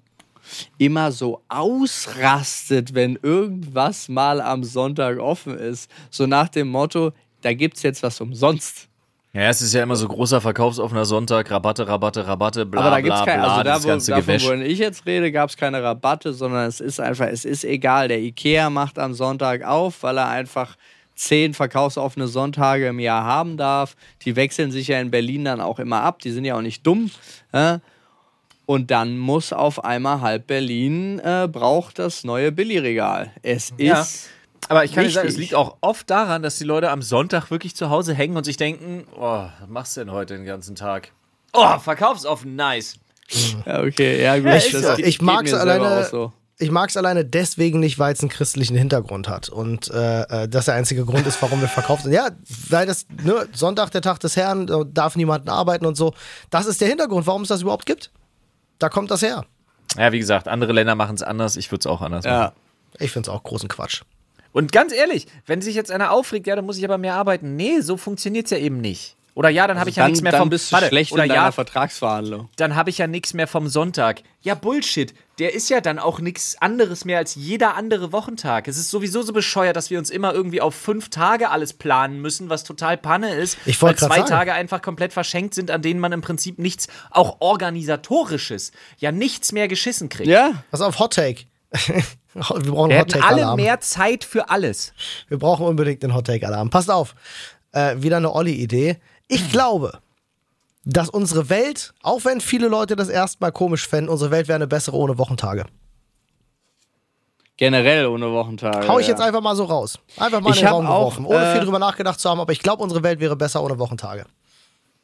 immer so ausrastet, wenn irgendwas mal am Sonntag offen ist. So nach dem Motto, da gibt es jetzt was umsonst. Ja, es ist ja immer so großer verkaufsoffener Sonntag, Rabatte, Rabatte, Rabatte, bla Aber da bla gibt es keine, bla, also da, wo, ganze davon, Gewäsch. ich jetzt rede, gab es keine Rabatte, sondern es ist einfach, es ist egal. Der Ikea macht am Sonntag auf, weil er einfach zehn verkaufsoffene Sonntage im Jahr haben darf. Die wechseln sich ja in Berlin dann auch immer ab, die sind ja auch nicht dumm. Ja? Und dann muss auf einmal halb Berlin äh, braucht das neue Billigregal. Es Ja. ist Aber ich kann dir sagen, es Richtig. liegt auch oft daran, dass die Leute am Sonntag wirklich zu Hause hängen und sich denken, oh, was machst du denn heute den ganzen Tag? Oh, verkaufsoffen, nice. ja, okay, ja gut. Ja, das Ich geht mag's mir selber alleine- so. Ich mag es alleine deswegen nicht, weil es einen christlichen Hintergrund hat. Und äh, äh, das der einzige Grund ist, warum wir verkauft sind. Ja, weil das, ne, Sonntag, der Tag des Herrn, da darf niemand arbeiten und so. Das ist der Hintergrund, warum es das überhaupt gibt. Da kommt das her. Ja, wie gesagt, andere Länder machen es anders, ich würde es auch anders machen. Ja. Ich finde es auch großen Quatsch. Und ganz ehrlich, wenn sich jetzt einer aufregt, ja, dann muss ich aber mehr arbeiten. Nee, so funktioniert es ja eben nicht. Oder ja, dann habe ich ja Dann, nichts mehr dann vom bist du Warte, schlecht oder in deiner ja, Vertragsverhandlung. dann habe ich ja nichts mehr vom Sonntag. Ja, Bullshit. Der ist ja dann auch nichts anderes mehr als jeder andere Wochentag. Es ist sowieso so bescheuert, dass wir uns immer irgendwie auf fünf Tage alles planen müssen, was total Panne ist. Ich weil zwei sagen. Tage einfach komplett verschenkt sind, an denen man im Prinzip nichts, auch organisatorisches, ja nichts mehr geschissen kriegt. Ja, Pass auf, Hot Take. Wir brauchen Wir einen Hot hätten alle mehr Zeit für alles. Wir brauchen unbedingt einen Hot Take Alarm. Passt auf. Äh, wieder eine Olli-Idee. Ich glaube, dass unsere Welt, auch wenn viele Leute das erstmal komisch fänden, unsere Welt wäre eine bessere ohne Wochentage. generell ohne Wochentage. Hau ich ja. jetzt einfach mal so raus. Einfach mal in Ich den hab Raum auch, geworfen, ohne äh, viel drüber nachgedacht zu haben, aber ich glaube, unsere Welt wäre besser ohne Wochentage.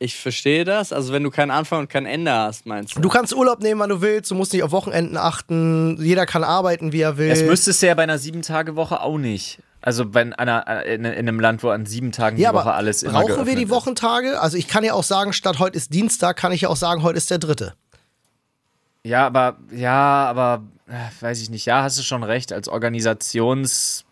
Ich verstehe das. Also wenn du keinen Anfang und kein Ende hast, meinst du? Du kannst Urlaub nehmen, wann du willst, du musst nicht auf Wochenenden achten, jeder kann arbeiten, wie er will. Das müsstest du ja bei einer Sieben-Tage-Woche auch nicht. Also bei einer, äh, in, in einem Land, wo an sieben Tagen ja, die Woche aber alles immer brauchen wir die ist. Wochentage? Also ich kann ja auch sagen, statt heute ist Dienstag, kann ich ja auch sagen, heute ist der dritte. Ja, aber, ja, aber, äh, weiß ich nicht. Ja, hast du schon recht. Als Organisations-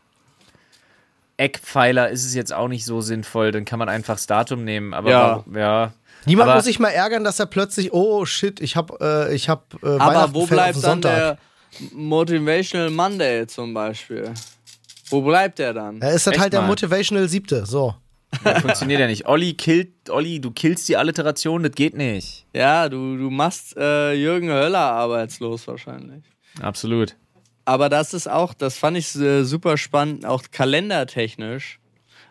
Eckpfeiler ist es jetzt auch nicht so sinnvoll. Dann kann man einfach das Datum nehmen. Aber Ja. warum- ja. Niemand aber, muss sich mal ärgern, dass er plötzlich, oh shit, ich hab, äh, ich hab äh, Aber Weihnachten wo bleibt dann Sonntag. der Motivational Monday zum Beispiel? Wo bleibt der dann? Ja, ist das Echt halt der. Motivational Siebte, so. Das funktioniert ja nicht. Olli killt, Olli, du killst die Alliteration, das geht nicht. Ja, du, du machst äh, Jürgen Höller arbeitslos wahrscheinlich. Absolut. Aber das ist auch, das fand ich äh, super spannend, auch kalendertechnisch,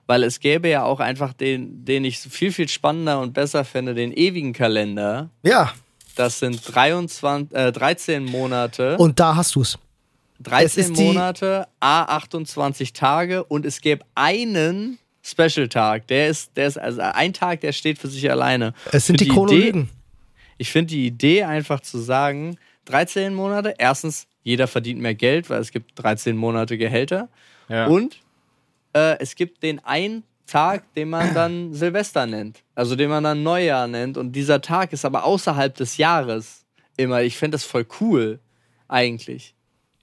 weil es gäbe ja auch einfach den, den ich viel, viel spannender und besser finde, den ewigen Kalender. Ja, Das sind 23, äh, 13 Monate. und da hast du's. 13 ist die- Monate, A 28 Tage und es gäbe einen Special-Tag. Der ist, der ist, also ein Tag, der steht für sich alleine. Es sind die Idee, Chronologen. ich finde die Idee einfach zu sagen, 13 Monate, erstens, jeder verdient mehr Geld, weil es gibt 13 Monate Gehälter. Ja. Und äh, es gibt den einen Tag, den man dann Silvester nennt. Also den man dann Neujahr nennt. Und dieser Tag ist aber außerhalb des Jahres immer. Ich finde das voll cool, eigentlich.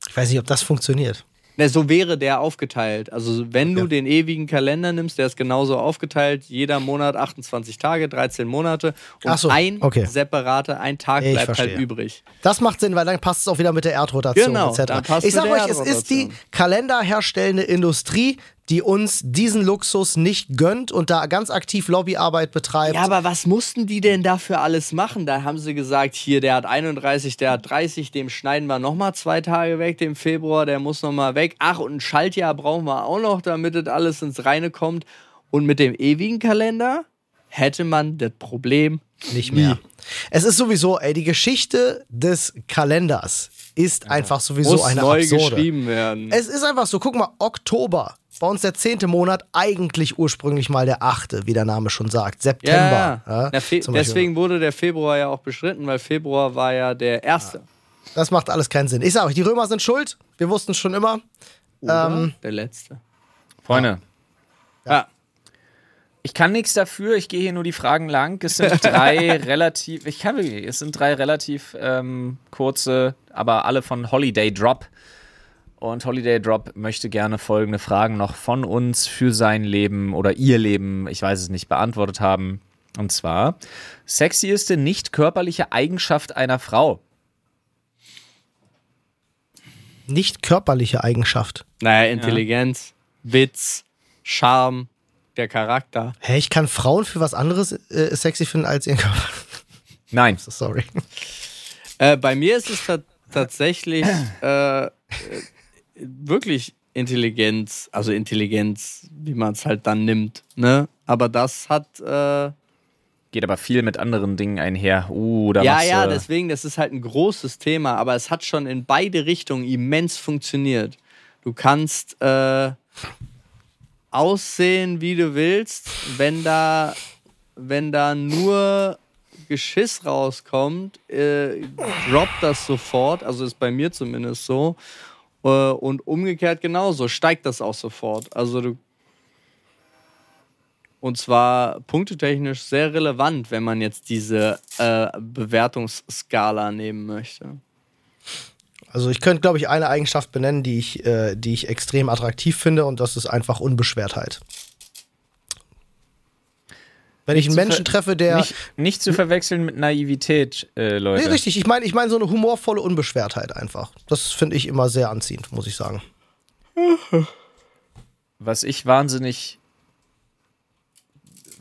Ich weiß nicht, ob das funktioniert. Na, so wäre der aufgeteilt. Also, wenn du Ja. den ewigen Kalender nimmst, der ist genauso aufgeteilt. Jeder Monat 28 Tage, 13 Monate. Und so, ein okay. separater, ein Tag Ich bleibt verstehe. halt übrig. Das macht Sinn, weil dann passt es auch wieder mit der Erdrotation Genau, etc. Ich sag euch, es ist die kalenderherstellende Industrie, die uns diesen Luxus nicht gönnt und da ganz aktiv Lobbyarbeit betreibt. Ja, aber was mussten die denn dafür alles machen? Da haben sie gesagt, hier, der hat 31, der hat 30, dem schneiden wir nochmal zwei Tage weg, dem Februar, der muss nochmal weg. Ach, und ein Schaltjahr brauchen wir auch noch, damit das alles ins Reine kommt. Und mit dem ewigen Kalender hätte man das Problem nicht mehr. Es ist sowieso, ey, die Geschichte des Kalenders ist einfach sowieso muss eine neu absurde. geschrieben werden. Es ist einfach so, guck mal, Oktober, bei uns der zehnte Monat, eigentlich ursprünglich mal der achte, wie der Name schon sagt, September. ja, ja. Deswegen wurde der Februar ja auch beschritten, weil Februar war ja der erste. Das macht alles keinen Sinn. Ich sag euch, die Römer sind schuld, wir wussten es schon immer. Oder Ähm, der letzte. Freunde, Ja. ich kann nichts dafür, ich gehe hier nur die Fragen lang. Es sind drei relativ, ich kann wirklich, es sind drei relativ ähm, kurze, aber alle von Holiday Drop. Und Holiday Drop möchte gerne folgende Fragen noch von uns für sein Leben oder ihr Leben, ich weiß es nicht, beantwortet haben. Und zwar sexieste nicht körperliche Eigenschaft einer Frau. Nicht körperliche Eigenschaft. Naja, Intelligenz, Witz, Charme, der Charakter. Hä, ich kann Frauen für was anderes äh, sexy finden als ihren Körper. Nein. Sorry. Äh, bei mir ist es ta tatsächlich äh, äh, wirklich Intelligenz, also Intelligenz, wie man es halt dann nimmt. Ne? Aber das hat. Äh, Geht aber viel mit anderen Dingen einher. Uh, da ja, ja, deswegen, das ist halt ein großes Thema, aber es hat schon in beide Richtungen immens funktioniert. Du kannst äh, aussehen, wie du willst, wenn da, wenn da nur Geschiss rauskommt, äh, droppt das sofort, also ist bei mir zumindest so. Äh, und umgekehrt genauso, steigt das auch sofort. Also du und zwar punktetechnisch sehr relevant, wenn man jetzt diese äh, Bewertungsskala nehmen möchte. Also ich könnte, glaube ich, eine Eigenschaft benennen, die ich, äh, die ich extrem attraktiv finde und das ist einfach Unbeschwertheit. Wenn ich einen Menschen treffe, der. Nicht, nicht zu verwechseln mit Naivität, äh, Leute. nee, richtig, ich meine ich mein so eine humorvolle Unbeschwertheit einfach. Das finde ich immer sehr anziehend, muss ich sagen. Was ich wahnsinnig,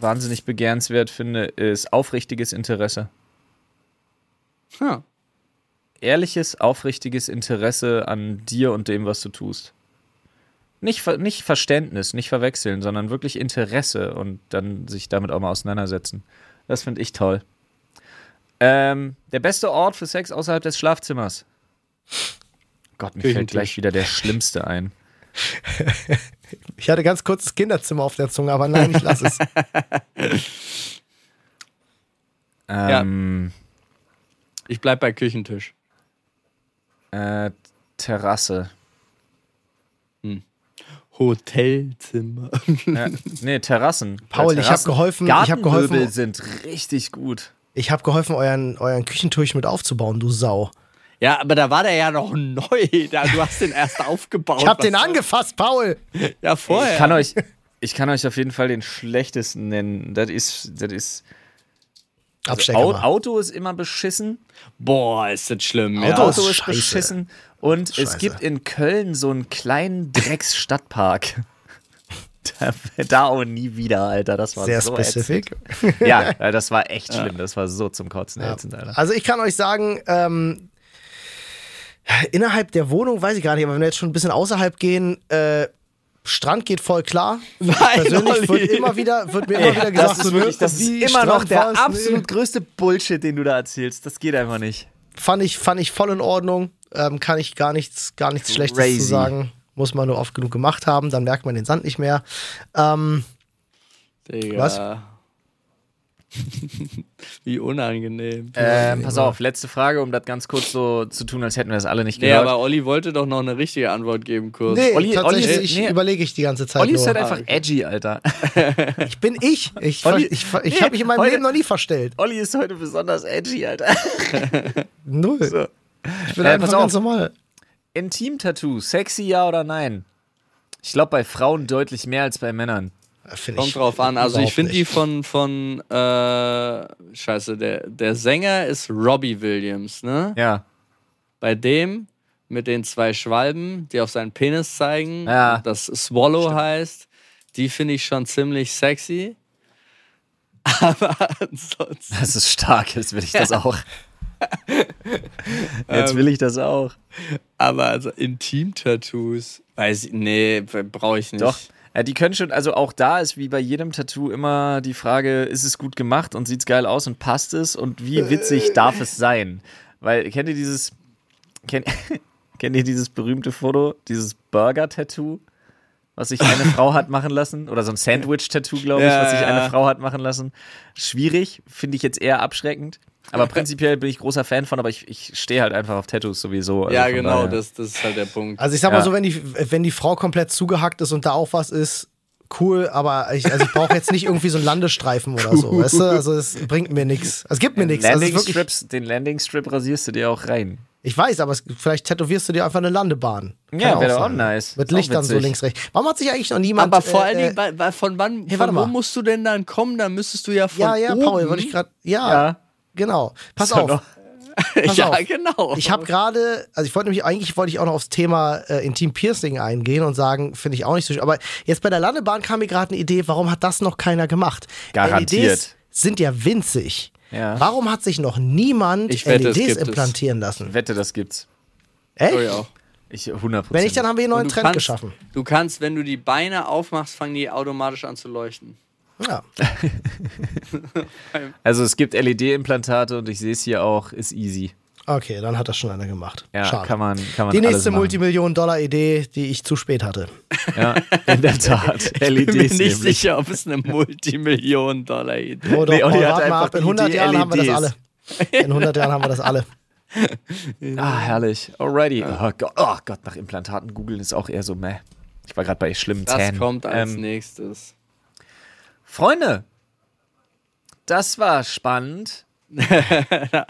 wahnsinnig begehrenswert finde, ist aufrichtiges Interesse. Ja. Ehrliches, aufrichtiges Interesse an dir und dem, was du tust. Nicht, nicht Verständnis, nicht verwechseln, sondern wirklich Interesse und dann sich damit auch mal auseinandersetzen. Das finde ich toll. Ähm, der beste Ort für Sex außerhalb des Schlafzimmers. Gott, mir fällt gleich wieder der Schlimmste ein. Ich hatte ganz kurz das Kinderzimmer auf der Zunge, aber nein, ich lasse es. Ähm, Ich bleib bei Küchentisch. äh, Terrasse. Hotelzimmer. Ja, nee, Terrassen. Paul, Weil ich hab Terrassen- geholfen- ich hab geholfen- Gartenmöbel sind richtig gut. Ich habe geholfen, euren, euren Küchentisch mit aufzubauen, du Sau. Ja, aber da war der ja noch neu. Da, du hast den erst aufgebaut. Ich habe den angefasst, Paul. Ja, vorher. Ich kann euch, ich kann euch auf jeden Fall den schlechtesten nennen. Das ist, das ist. Mal. Auto ist immer beschissen. Boah, ist das schlimm. Auto ja. ist Auto ist scheiße. beschissen. Und es Scheiße. gibt in Köln so einen kleinen Drecksstadtpark. Da, da auch nie wieder, Alter. Das war Sehr so specific. ätzend. Ja, äh, das war echt schlimm. Das war so zum Kotzen Ja. ätzend, Alter. Also ich kann euch sagen, ähm, innerhalb der Wohnung weiß ich gar nicht, aber wenn wir jetzt schon ein bisschen außerhalb gehen, äh, Strand geht voll klar. Nein, Persönlich wird Olli. immer wieder, wird mir immer wieder gesagt, das ist wirklich, das ist immer noch Strand der war's, nee. absolut größte Bullshit, den du da erzählst. Das geht einfach nicht. Fand ich, fand ich voll in Ordnung. Ähm, kann ich gar nichts, gar nichts Schlechtes Crazy. zu sagen. Muss man nur oft genug gemacht haben, dann merkt man den Sand nicht mehr. Ähm, Digga. Was? Wie unangenehm. Ähm, pass auf, letzte Frage, um das ganz kurz so zu tun, als hätten wir das alle nicht nee, gehört. aber Olli wollte doch noch eine richtige Antwort geben, kurz. nee, Olli- tatsächlich Olli ist- nee. überlege ich die ganze Zeit Olli ist halt einfach edgy, Alter. ich bin ich. Ich, Olli- ich, ich, ich Nee, habe mich in meinem heute- Leben noch nie verstellt. Olli ist heute besonders edgy, Alter. Null. Ich bin Äh, einfach pass auf. ganz normal. Intim-Tattoo, sexy ja oder nein? Ich glaube bei Frauen deutlich mehr als bei Männern. Kommt ich drauf an. Also ich finde die von, von äh, scheiße, der, der Sänger ist Robbie Williams, ne? Ja. Bei dem mit den zwei Schwalben, die auf seinen Penis zeigen, Ja. das Swallow heißt, die finde ich schon ziemlich sexy. Aber ansonsten. Das ist stark, jetzt will ich das auch. Jetzt will ich das auch. Aber also Intim-Tattoos, weiß ich, nee, brauche ich nicht. Doch. Ja, die können schon, also auch da ist wie bei jedem Tattoo immer die Frage, ist es gut gemacht und sieht's geil aus und passt es und wie witzig darf es sein? Weil, kennt ihr dieses, kennt, kennt ihr dieses berühmte Foto, dieses Burger-Tattoo, was sich eine Frau hat machen lassen? Oder so ein Sandwich-Tattoo, glaube ich, Ja, was sich eine Frau hat machen lassen? Schwierig, finde ich jetzt eher abschreckend. Aber prinzipiell bin ich großer Fan von, aber ich, ich stehe halt einfach auf Tattoos sowieso. also ja, genau, das, das ist halt der Punkt. Also ich sag mal Ja. so, wenn die, wenn die Frau komplett zugehackt ist und da auch was ist, cool, aber ich, also ich brauche jetzt nicht irgendwie so einen Landestreifen oder so, weißt du? Also es bringt mir nichts. Es gibt mir nichts. Also ist wirklich, Landing-Strips, den Landing-Strip rasierst du dir auch rein. ich weiß, aber es, vielleicht tätowierst du dir einfach eine Landebahn. Kann Ja, wäre doch auch sein. nice. Mit auch Lichtern so links, rechts. Warum hat sich eigentlich noch niemand. Aber vor äh, allen Dingen, äh, von wann, Hey, von wo musst du denn dann kommen? Da müsstest du ja von Ja, ja, oben. Paul, wollte ich gerade. Ja, Ja. Genau. Pass Ist auf. noch- Pass ja, auf. genau. Ich habe gerade, also ich wollte nämlich, eigentlich wollte ich auch noch aufs Thema äh, Intim Piercing eingehen und sagen, finde ich auch nicht so schön. Aber jetzt bei der Landebahn kam mir gerade eine Idee, warum hat das noch keiner gemacht? Garantiert. LEDs sind ja winzig. Ja. Warum hat sich noch niemand Ich wette, LEDs gibt es. implantieren lassen? Wette, das gibt's. Echt? Oh, ja. Ich 100%. Wenn nicht, dann haben wir einen neuen Trend kannst, geschaffen. Du kannst, wenn du die Beine aufmachst, fangen die automatisch an zu leuchten. Ja. Also es gibt LED-Implantate und ich sehe es hier auch, ist easy. Okay, dann hat das schon einer gemacht. Ja, Schade. kann man, kann man die nächste machen. Multimillionen-Dollar-Idee, die ich zu spät hatte. Ja, in der Tat. Ich bin LEDs mir nicht nämlich. sicher, ob es eine Multimillion-Dollar-Idee Oh, doch, Nee, warte mal ab. In die 100 Idee Jahren haben wir das LEDs. alle. In 100 Jahren haben wir das alle. Ah, herrlich. Alrighty. Oh Gott, oh Gott, nach Implantaten googeln ist auch eher so meh. Ich war gerade bei schlimmen Das Zähnen. kommt als Ähm, nächstes. Freunde, das war spannend.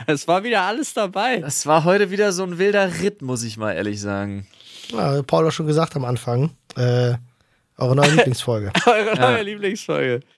Es war wieder alles dabei. Das war heute wieder so ein wilder Ritt, muss ich mal ehrlich sagen. Ja, Paul hat schon gesagt am Anfang. Äh, eure neue Lieblingsfolge. Eure neue Lieblingsfolge.